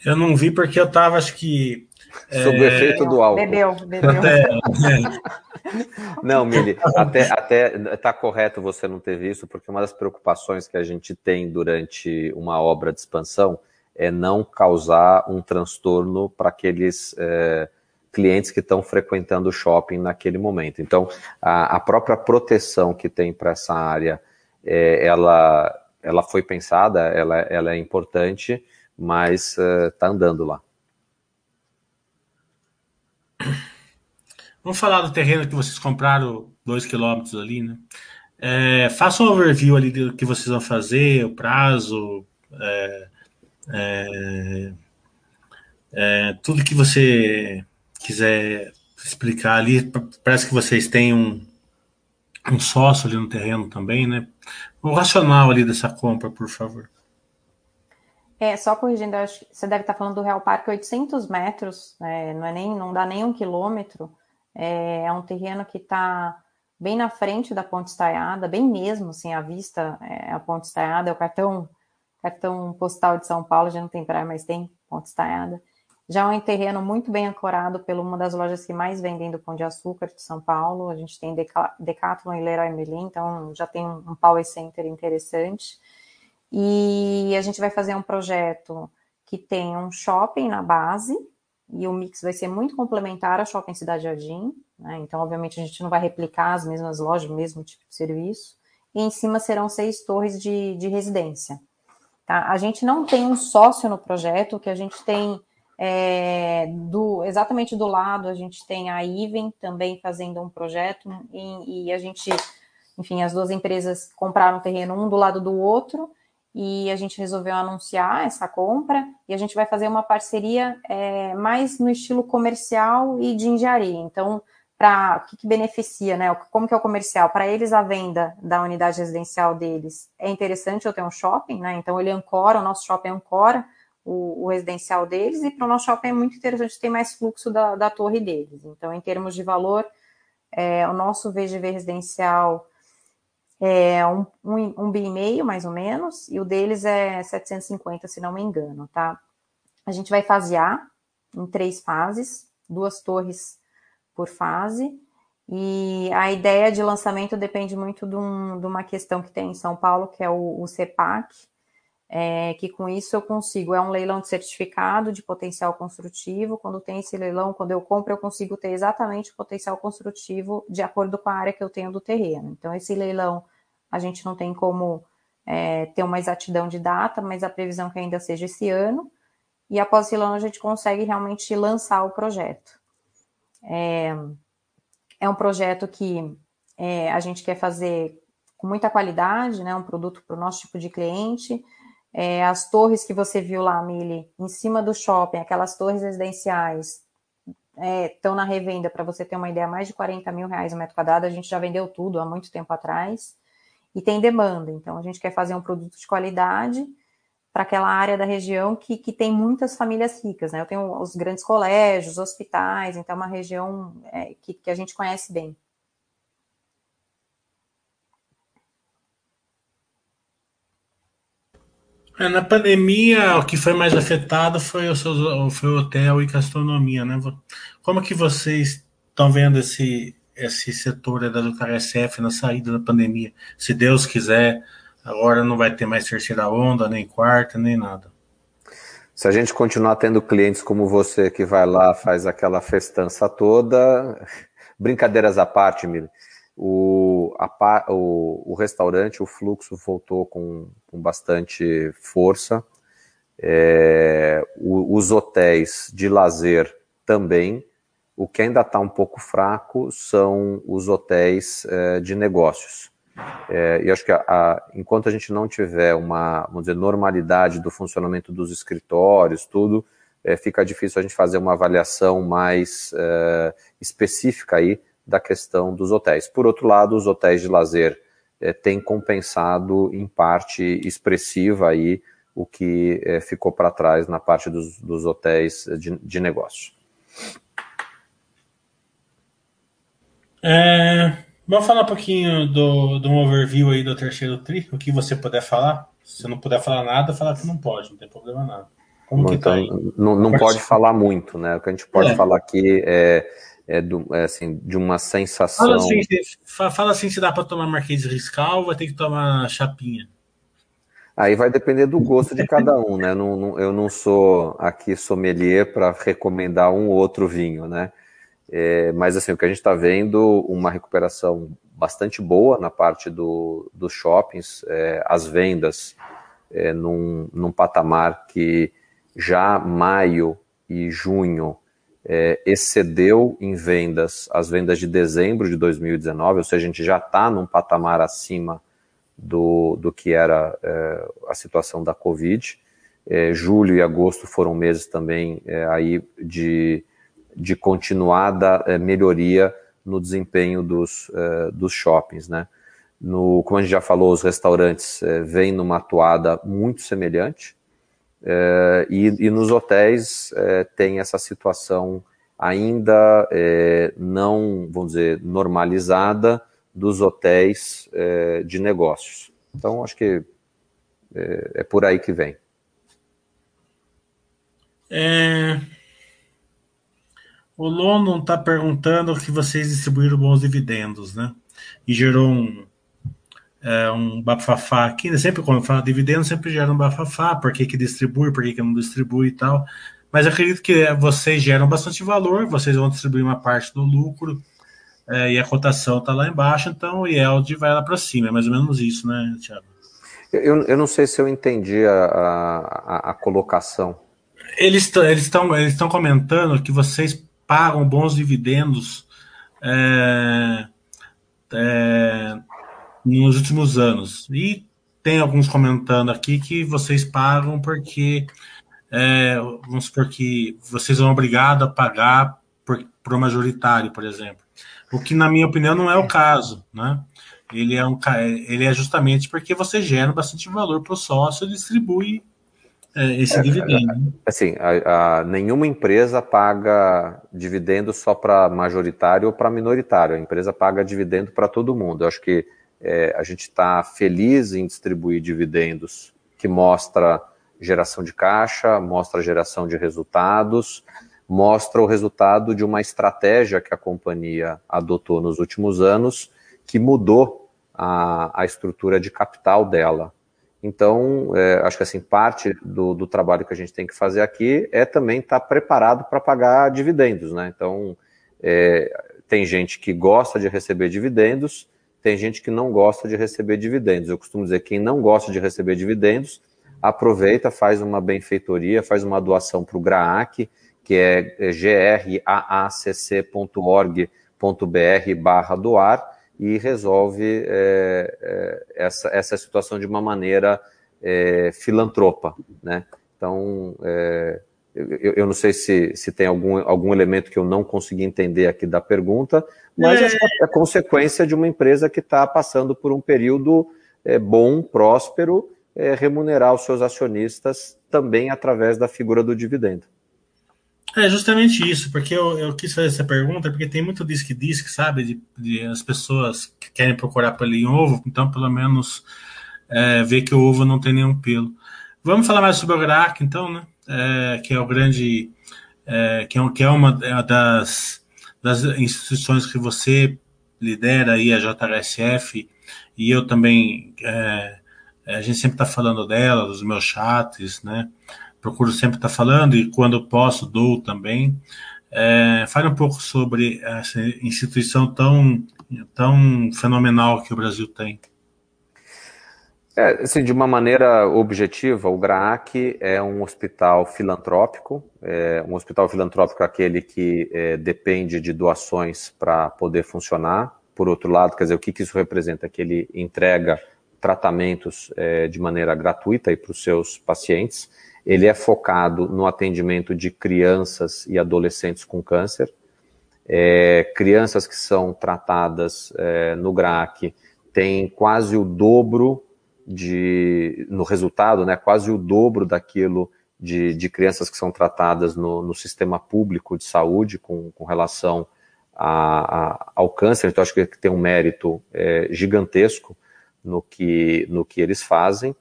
Eu não vi porque eu estava, acho que. Sob é... o efeito do álcool. Bebeu, bebeu. Até, não, Mili, até, até tá correto você não ter visto, porque uma das preocupações que a gente tem durante uma obra de expansão é não causar um transtorno para aqueles é, clientes que estão frequentando o shopping naquele momento. Então, a, a própria proteção que tem para essa área, é, ela, ela foi pensada, ela, ela é importante, mas está é, andando lá. Vamos falar do terreno que vocês compraram, dois quilômetros ali, né? É, faça um overview ali do que vocês vão fazer, o prazo, é, é, é, tudo que você quiser explicar ali, parece que vocês têm um, um sócio ali no terreno também, né? O racional ali dessa compra, por favor. É, só corrigindo, acho que você deve estar falando do Real Parque 800 metros, é, não, é nem, não dá nem um quilômetro, é, é um terreno que está bem na frente da Ponte Estaiada, bem mesmo, assim, a vista, é, a Ponte Estaiada é o cartão cartão postal de São Paulo, já não tem praia, mas tem ponte estaiada. Já é um terreno muito bem ancorado pela uma das lojas que mais vendem do Pão de Açúcar de São Paulo. A gente tem Decathlon e Leroy Merlin, então já tem um power center interessante. E a gente vai fazer um projeto que tem um shopping na base, e o mix vai ser muito complementar ao Shopping Cidade Jardim. Né? Então, obviamente, a gente não vai replicar as mesmas lojas, o mesmo tipo de serviço. E em cima serão seis torres de, de residência. Tá? A gente não tem um sócio no projeto, que a gente tem é, do, exatamente do lado, a gente tem a Iven também fazendo um projeto, e, e, a gente, enfim, as duas empresas compraram terreno um do lado do outro, e a gente resolveu anunciar essa compra e a gente vai fazer uma parceria é, mais no estilo comercial e de engenharia. Então, para o que, que, beneficia, né? Como que é o comercial? Para eles, a venda da unidade residencial deles é interessante eu ter um shopping, né? Então ele ancora, o nosso shopping ancora o, o residencial deles, e para o nosso shopping é muito interessante ter mais fluxo da, da torre deles. Então, em termos de valor, é, o nosso VGV residencial é um, um, um bi e meio, mais ou menos, e o deles é 750, se não me engano, tá? A gente vai fasear em três fases, duas torres por fase, e a ideia de lançamento depende muito de, um, de uma questão que tem em São Paulo, que é o, o CEPAC, é, que com isso eu consigo, é um leilão de certificado de potencial construtivo, quando tem esse leilão, quando eu compro, eu consigo ter exatamente o potencial construtivo de acordo com a área que eu tenho do terreno. Então, esse leilão, a gente não tem como é, ter uma exatidão de data, mas a previsão é que ainda seja esse ano, e após esse leilão a gente consegue realmente lançar o projeto. É, é um projeto que é, a gente quer fazer com muita qualidade, né, um produto para o nosso tipo de cliente, é, as torres que você viu lá, Mili, em cima do shopping, aquelas torres residenciais, estão é, na revenda, para você ter uma ideia, mais de 40 mil reais o metro quadrado. A gente já vendeu tudo há muito tempo atrás. E tem demanda. Então, a gente quer fazer um produto de qualidade para aquela área da região que, que tem muitas famílias ricas. Né? Eu tenho os grandes colégios, hospitais, então é uma região é, que, que a gente conhece bem. É, na pandemia, o que foi mais afetado foi o, seu, foi o hotel e gastronomia, né? Como que vocês estão vendo esse, esse setor da UKSF na saída da pandemia? Se Deus quiser, agora não vai ter mais terceira onda, nem quarta, nem nada. Se a gente continuar tendo clientes como você que vai lá, faz aquela festança toda, brincadeiras à parte, Mili, o, a, o, o, restaurante, o fluxo voltou com, com bastante força. É, o, os hotéis de lazer também. O que ainda está um pouco fraco são os hotéis é, de negócios. É, e acho que a, a, enquanto a gente não tiver uma, vamos dizer, normalidade do funcionamento dos escritórios, tudo, é, fica difícil a gente fazer uma avaliação mais é, específica aí da questão dos hotéis. Por outro lado, os hotéis de lazer é, têm compensado em parte expressiva aí o que é, ficou para trás na parte dos, dos hotéis de, de negócio. É, vamos falar um pouquinho do, do overview aí do terceiro tri, o que você puder falar. Se não puder falar nada, falar que não pode, não tem problema nada. Como Bom, que tá então, aí? Não, não pode falar muito, né? O que a gente pode é. falar aqui é é, do, é assim, de uma sensação. Fala assim, fala assim se dá para tomar Marquês Riscal, vai ter que tomar chapinha. Aí vai depender do gosto de cada um, né? Não, não, eu não sou aqui sommelier para recomendar um ou outro vinho, né? É, mas assim, o que a gente está vendo, uma recuperação bastante boa na parte do, dos shoppings, é, as vendas é, num, num patamar que já maio e junho é, excedeu em vendas as vendas de dezembro de 2019, ou seja, a gente já está num patamar acima do, do que era é, a situação da Covid. É, julho e agosto foram meses também aí de, de continuada é, melhoria no desempenho dos, é, dos shoppings, né? No, como a gente já falou, os restaurantes vêm numa atuada muito semelhante, é, e, e, nos hotéis é, tem essa situação ainda é, não, vamos dizer, normalizada dos hotéis de negócios. Então, acho que é, é por aí que vem. É, o London está perguntando que vocês distribuíram bons dividendos, né? E gerou um, é, um bafafá aqui, né? sempre quando fala dividendo, sempre gera um bafafá, por que, que distribui, por que, que não distribui e tal. Mas acredito que vocês geram bastante valor, vocês vão distribuir uma parte do lucro é, e a cotação está lá embaixo, então o yield vai lá para cima, é mais ou menos isso, né, Tiago? Eu, eu não sei se eu entendi a, a, a colocação. Eles estão eles eles comentando que vocês pagam bons dividendos é, é, nos últimos anos. E tem alguns comentando aqui que vocês pagam porque é, vamos supor que vocês são obrigados a pagar por, por majoritário, por exemplo. O que, na minha opinião, não é o caso, né? Ele é, um, ele é justamente porque você gera bastante valor para o sócio e distribui esse é, dividendo. Né? Assim, a, a, nenhuma empresa paga dividendo só para majoritário ou para minoritário. A empresa paga dividendo para todo mundo. Eu acho que é, a gente está feliz em distribuir dividendos, que mostra geração de caixa, mostra geração de resultados, mostra o resultado de uma estratégia que a companhia adotou nos últimos anos, que mudou a, a estrutura de capital dela. Então, é, acho que assim, parte do, do, trabalho que a gente tem que fazer aqui é também estar tá preparado para pagar dividendos, né? Então, é, tem gente que gosta de receber dividendos, tem gente que não gosta de receber dividendos. Eu costumo dizer, quem não gosta de receber dividendos, aproveita, faz uma benfeitoria, faz uma doação para o GRAAC, que é, é graac.org.br barra doar, e resolve é, é, essa, essa situação de uma maneira é, filantropa, né? Então, é, eu, eu, não sei se, se tem algum, algum elemento que eu não consegui entender aqui da pergunta, mas é, é consequência de uma empresa que está passando por um período é, bom, próspero, é, remunerar os seus acionistas também através da figura do dividendo. É justamente isso, porque eu, eu quis fazer essa pergunta, porque tem muito disque disque, sabe, de, de, as pessoas que querem procurar pelo em ovo, então pelo menos é, ver que o ovo não tem nenhum pelo. Vamos falar mais sobre o GRAC, então, né? É, que é o grande, é, que, é, que é uma das, das instituições que você lidera aí, a JHSF, e eu também, é, a gente sempre está falando dela, dos meus chats, né? Procuro sempre estar falando e quando posso dou também. É, fale um pouco sobre essa instituição tão, tão fenomenal que o Brasil tem. É, assim, de uma maneira objetiva, o GRAAC é um hospital filantrópico, é um hospital filantrópico aquele que é, depende de doações para poder funcionar. Por outro lado, quer dizer, o que, que isso representa? Que ele entrega tratamentos é, de maneira gratuita para os seus pacientes ele é focado no atendimento de crianças e adolescentes com câncer. É, crianças que são tratadas é, no GRAC têm quase o dobro de, no resultado, né, quase o dobro daquilo de, de crianças que são tratadas no, no sistema público de saúde com, com relação a, a, ao câncer. Então, acho que tem um mérito é, gigantesco no que, no que eles fazem.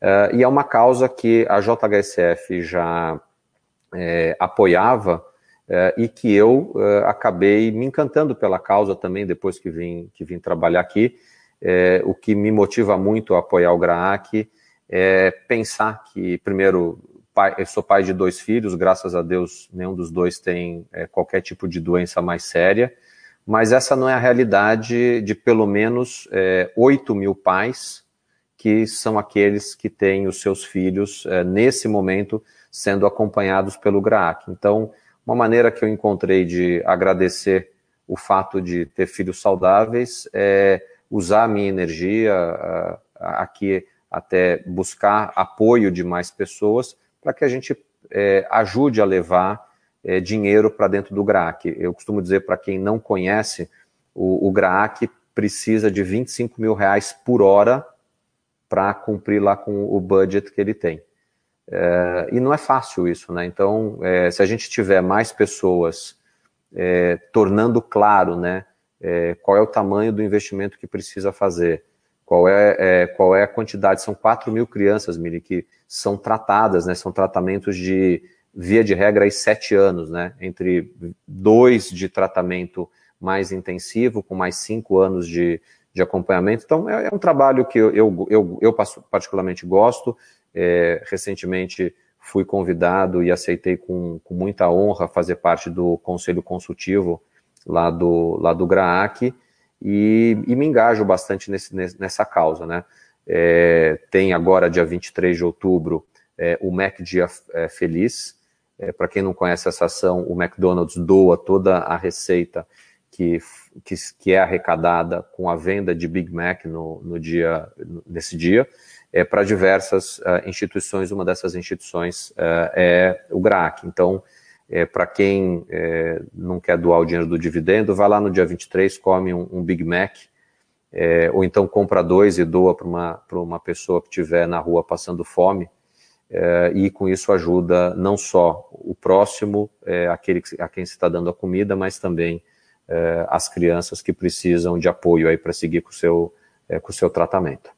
Uh, e é uma causa que a JHSF já é, apoiava uh, e que eu acabei me encantando pela causa também depois que vim, que vim trabalhar aqui. o que me motiva muito a apoiar o GRAAC é pensar que, primeiro, pai, eu sou pai de dois filhos, graças a Deus nenhum dos dois tem é, qualquer tipo de doença mais séria, mas essa não é a realidade de pelo menos é, 8 mil pais que são aqueles que têm os seus filhos, é, nesse momento, sendo acompanhados pelo GRAAC. Então, uma maneira que eu encontrei de agradecer o fato de ter filhos saudáveis é usar a minha energia uh, aqui até buscar apoio de mais pessoas para que a gente é, ajude a levar é, dinheiro para dentro do GRAAC. Eu costumo dizer para quem não conhece, o, o GRAAC precisa de 25 mil reais por hora para cumprir lá com o budget que ele tem. É, e não é fácil isso, né? Então, é, se a gente tiver mais pessoas é, tornando claro, né, é, qual é o tamanho do investimento que precisa fazer, qual é, é qual é a quantidade, são 4 mil crianças, Miri, que são tratadas, né, são tratamentos de, via de regra, aí sete anos, né, entre dois de tratamento mais intensivo, com mais cinco anos de, de acompanhamento. Então, é, é um trabalho que eu, eu, eu, eu particularmente gosto. É, recentemente fui convidado e aceitei com, com muita honra fazer parte do conselho consultivo lá do, lá do GRAAC e, e me engajo bastante nesse, nessa causa. Né? É, tem agora, dia 23 de outubro, é, o Mac Dia é, Feliz. É, Para quem não conhece essa ação, o McDonald's doa toda a receita que, que, que, é arrecadada com a venda de Big Mac no, no dia, nesse dia. é, para diversas uh, instituições. Uma dessas instituições uh, é o GRAC. Então, é, para quem é, não quer doar o dinheiro do dividendo, vai lá no dia 23, come um, um Big Mac, é, ou então compra dois e doa para uma, uma pessoa que estiver na rua passando fome, e com isso ajuda não só o próximo, aquele a quem se está dando a comida, mas também é, as crianças que precisam de apoio aí para seguir com o seu, é, com o seu tratamento.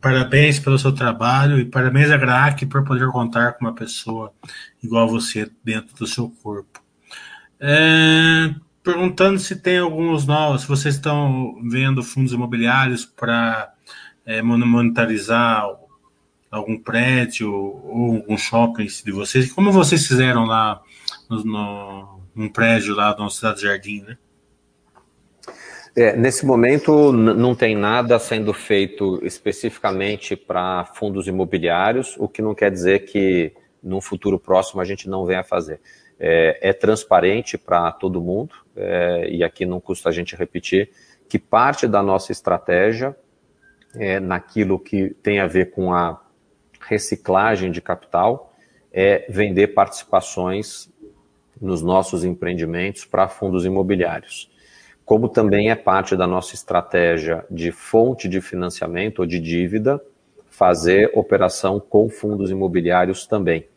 Parabéns pelo seu trabalho e parabéns a GRAC por poder contar com uma pessoa igual a você dentro do seu corpo. É, perguntando se tem alguns novos, se vocês estão vendo fundos imobiliários para é, monetarizar algum prédio ou algum shopping de vocês. Como vocês fizeram lá no, no, num prédio lá na Cidade Jardim, né? É, nesse momento não tem nada sendo feito especificamente para fundos imobiliários, o que não quer dizer que num futuro próximo a gente não venha fazer. É, é transparente para todo mundo, é, e aqui não custa a gente repetir, que parte da nossa estratégia é naquilo que tem a ver com a reciclagem de capital é vender participações nos nossos empreendimentos para fundos imobiliários como também é parte da nossa estratégia de fonte de financiamento ou de dívida, fazer operação com fundos imobiliários também.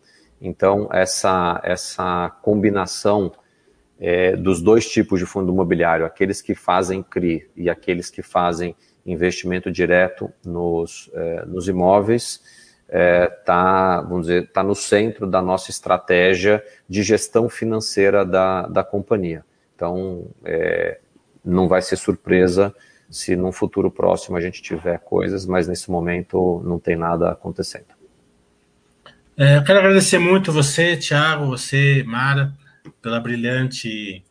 Então, essa, essa combinação é, dos dois tipos de fundo imobiliário, aqueles que fazem CRI e aqueles que fazem investimento direto nos, é, nos imóveis, está, é, tá, vamos dizer, tá no centro da nossa estratégia de gestão financeira da, da companhia. Então, é, não vai ser surpresa se num futuro próximo a gente tiver coisas, mas nesse momento não tem nada acontecendo. É, eu quero agradecer muito você, Thiago, você, Mara, pela brilhante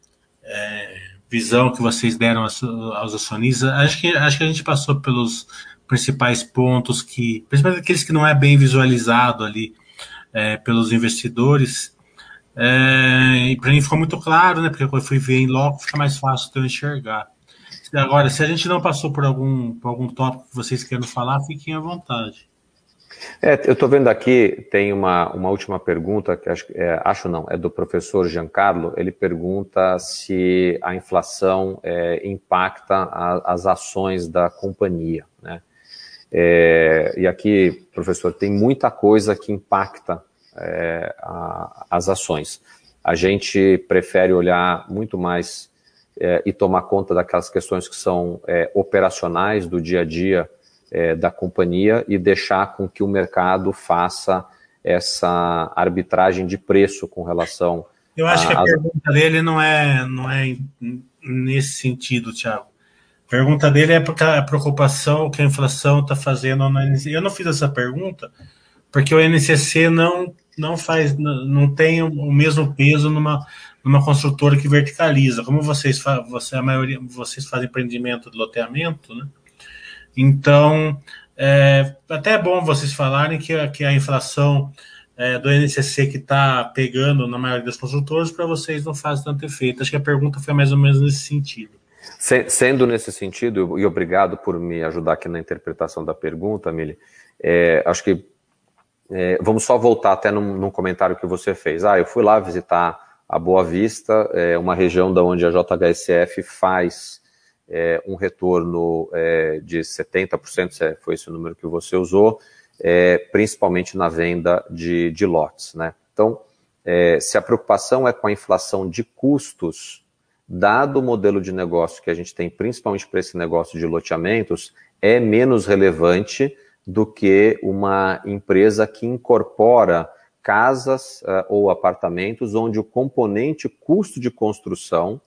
é, visão que vocês deram aos acionistas. Acho que, acho que a gente passou pelos principais pontos que, principalmente aqueles que não é bem visualizado ali é, pelos investidores, é, e para mim ficou muito claro, né? Porque eu fui ver em loco, fica mais fácil de eu enxergar. Agora, se a gente não passou por algum, por algum tópico que vocês querem falar, fiquem à vontade. É, eu estou vendo aqui, tem uma, uma última pergunta, que acho, é, acho não, é do professor Giancarlo. Ele pergunta se a inflação é, impacta a, as ações da companhia. Né? É, e aqui, professor, tem muita coisa que impacta é, a, as ações. A gente prefere olhar muito mais é, e tomar conta daquelas questões que são é, operacionais do dia a dia é, da companhia e deixar com que o mercado faça essa arbitragem de preço com relação. Eu acho a, que a pergunta dele não é, não é nesse sentido, Thiago. Pergunta dele é porque a preocupação que a inflação está fazendo. Eu não fiz essa pergunta porque o NCC não não faz, não tem o mesmo peso numa, numa construtora que verticaliza. Como vocês, você, a maioria, vocês fazem empreendimento de loteamento, né? Então, é, até é bom vocês falarem que, que a inflação é, do NCC que está pegando na maioria das construtoras, para vocês não faz tanto efeito. Acho que a pergunta foi mais ou menos nesse sentido. Sendo nesse sentido, e obrigado por me ajudar aqui na interpretação da pergunta, Mili, é, acho que é, vamos só voltar até num, num, comentário que você fez. Ah, eu fui lá visitar a Boa Vista, é, uma região da onde a JHSF faz é, um retorno é, de 70%, se é, foi esse o número que você usou, é, principalmente na venda de, de lotes. Né? Então, se a preocupação é com a inflação de custos, dado o modelo de negócio que a gente tem, principalmente para esse negócio de loteamentos, é menos relevante do que uma empresa que incorpora casas uh, ou apartamentos onde o componente custo de construção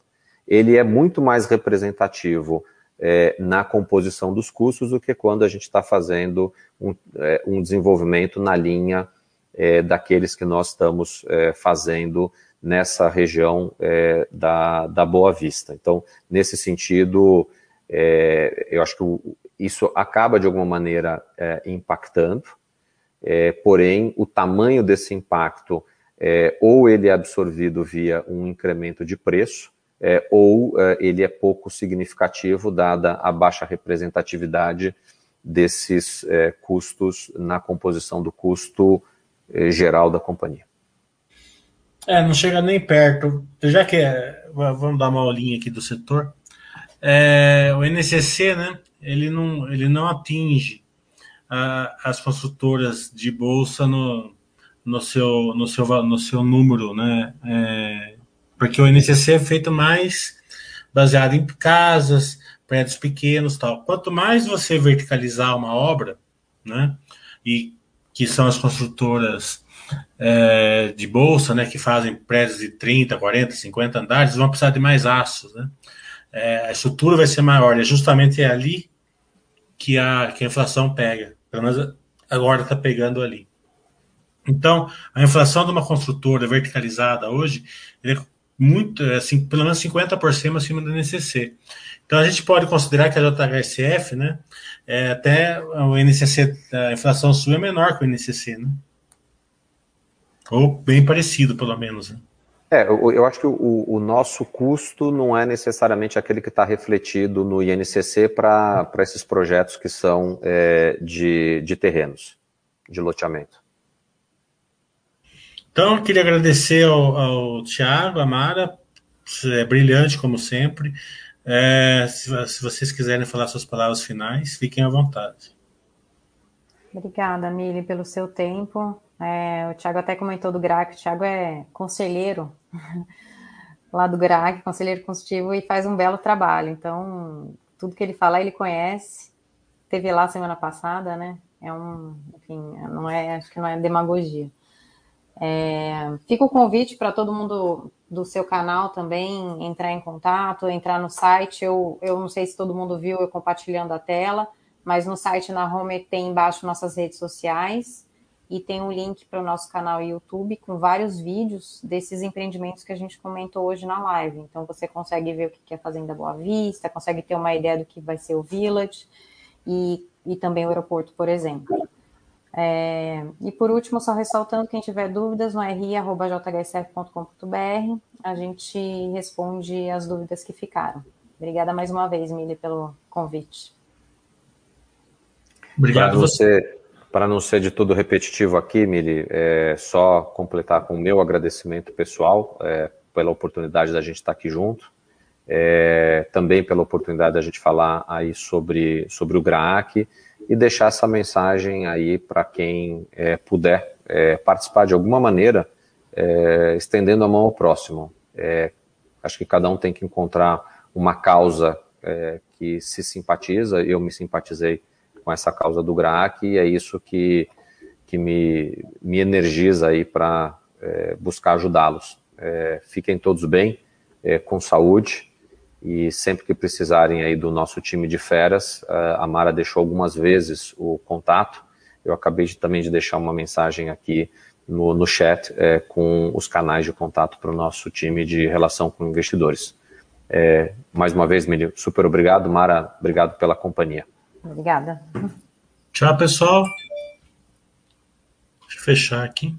ele é muito mais representativo eh, na composição dos custos do que quando a gente está fazendo um, eh, um, desenvolvimento na linha eh, daqueles que nós estamos fazendo nessa região eh, da, da Boa Vista. Então, nesse sentido, eu acho que isso acaba de alguma maneira é, impactando, é, porém o tamanho desse impacto é, ou ele é absorvido via um incremento de preço, é, ou é, ele é pouco significativo, dada a baixa representatividade desses é, custos na composição do custo é, geral da companhia. É, não chega nem perto. Já que é, vamos dar uma olhinha aqui do setor, é, o NCC, né, ele não, ele não atinge as construtoras de bolsa no, no, seu, no, seu, no seu número, né, é, porque o NCC é feito mais baseado em casas, prédios pequenos tal. Quanto mais você verticalizar uma obra, né, e que são as construtoras é, de bolsa, né, que fazem prédios de 30, 40, 50 andares, vão precisar de mais aços, né? É, a estrutura vai ser maior, e é justamente ali que a, que a inflação pega. Pelo menos agora está pegando ali. Então, a inflação de uma construtora verticalizada hoje é muito, assim, pelo menos 50% acima do NCC. Então, a gente pode considerar que a JHSF, né, é, até o NCC, a inflação sua é menor que o NCC, né? Ou bem parecido, pelo menos. Né? É, eu, eu, acho que o, o, nosso custo não é necessariamente aquele que está refletido no INCC para esses projetos que são é, de, de terrenos, de loteamento. Então, eu queria agradecer ao, ao Tiago, a Mara, é brilhante como sempre. É, se, se, vocês quiserem falar suas palavras finais, fiquem à vontade. Obrigada, Mili, pelo seu tempo. É, o Thiago até comentou do GRAC, o Thiago é conselheiro lá do GRAC, conselheiro consultivo, e faz um belo trabalho. Então, tudo que ele fala, ele conhece. Teve lá semana passada, né? É um, enfim, não é, acho que não é demagogia. É, fica o convite para todo mundo do seu canal também entrar em contato, entrar no site. Eu, eu não sei se todo mundo viu eu compartilhando a tela, mas no site na home tem embaixo nossas redes sociais e tem um link para o nosso canal YouTube com vários vídeos desses empreendimentos que a gente comentou hoje na live. Então você consegue ver o que é Fazenda Boa Vista, consegue ter uma ideia do que vai ser o Village e, e também o aeroporto, por exemplo. É, e por último, só ressaltando, quem tiver dúvidas no ri.jhsf.com.br, a gente responde as dúvidas que ficaram. Obrigada mais uma vez, Mili, pelo convite. Obrigado você. Para não ser de tudo repetitivo aqui, Mili, é só completar com o meu agradecimento pessoal é, pela oportunidade da gente estar aqui junto, é, também pela oportunidade da gente falar aí sobre, sobre o GRAAC e deixar essa mensagem aí para quem é, puder é, participar de alguma maneira, é, estendendo a mão ao próximo. É, acho que cada um tem que encontrar uma causa que se simpatiza, eu me simpatizei com essa causa do GRAAC e é isso que, que me, me energiza aí para é, buscar ajudá-los. É, fiquem todos bem, é, com saúde e sempre que precisarem aí do nosso time de feras, a Mara deixou algumas vezes o contato. Eu acabei de, também de deixar uma mensagem aqui no, no chat é, com os canais de contato para o nosso time de relação com investidores. É, mais uma vez, Mili, super obrigado. Mara, obrigado pela companhia. Obrigada. Tchau, pessoal. Deixa eu fechar aqui.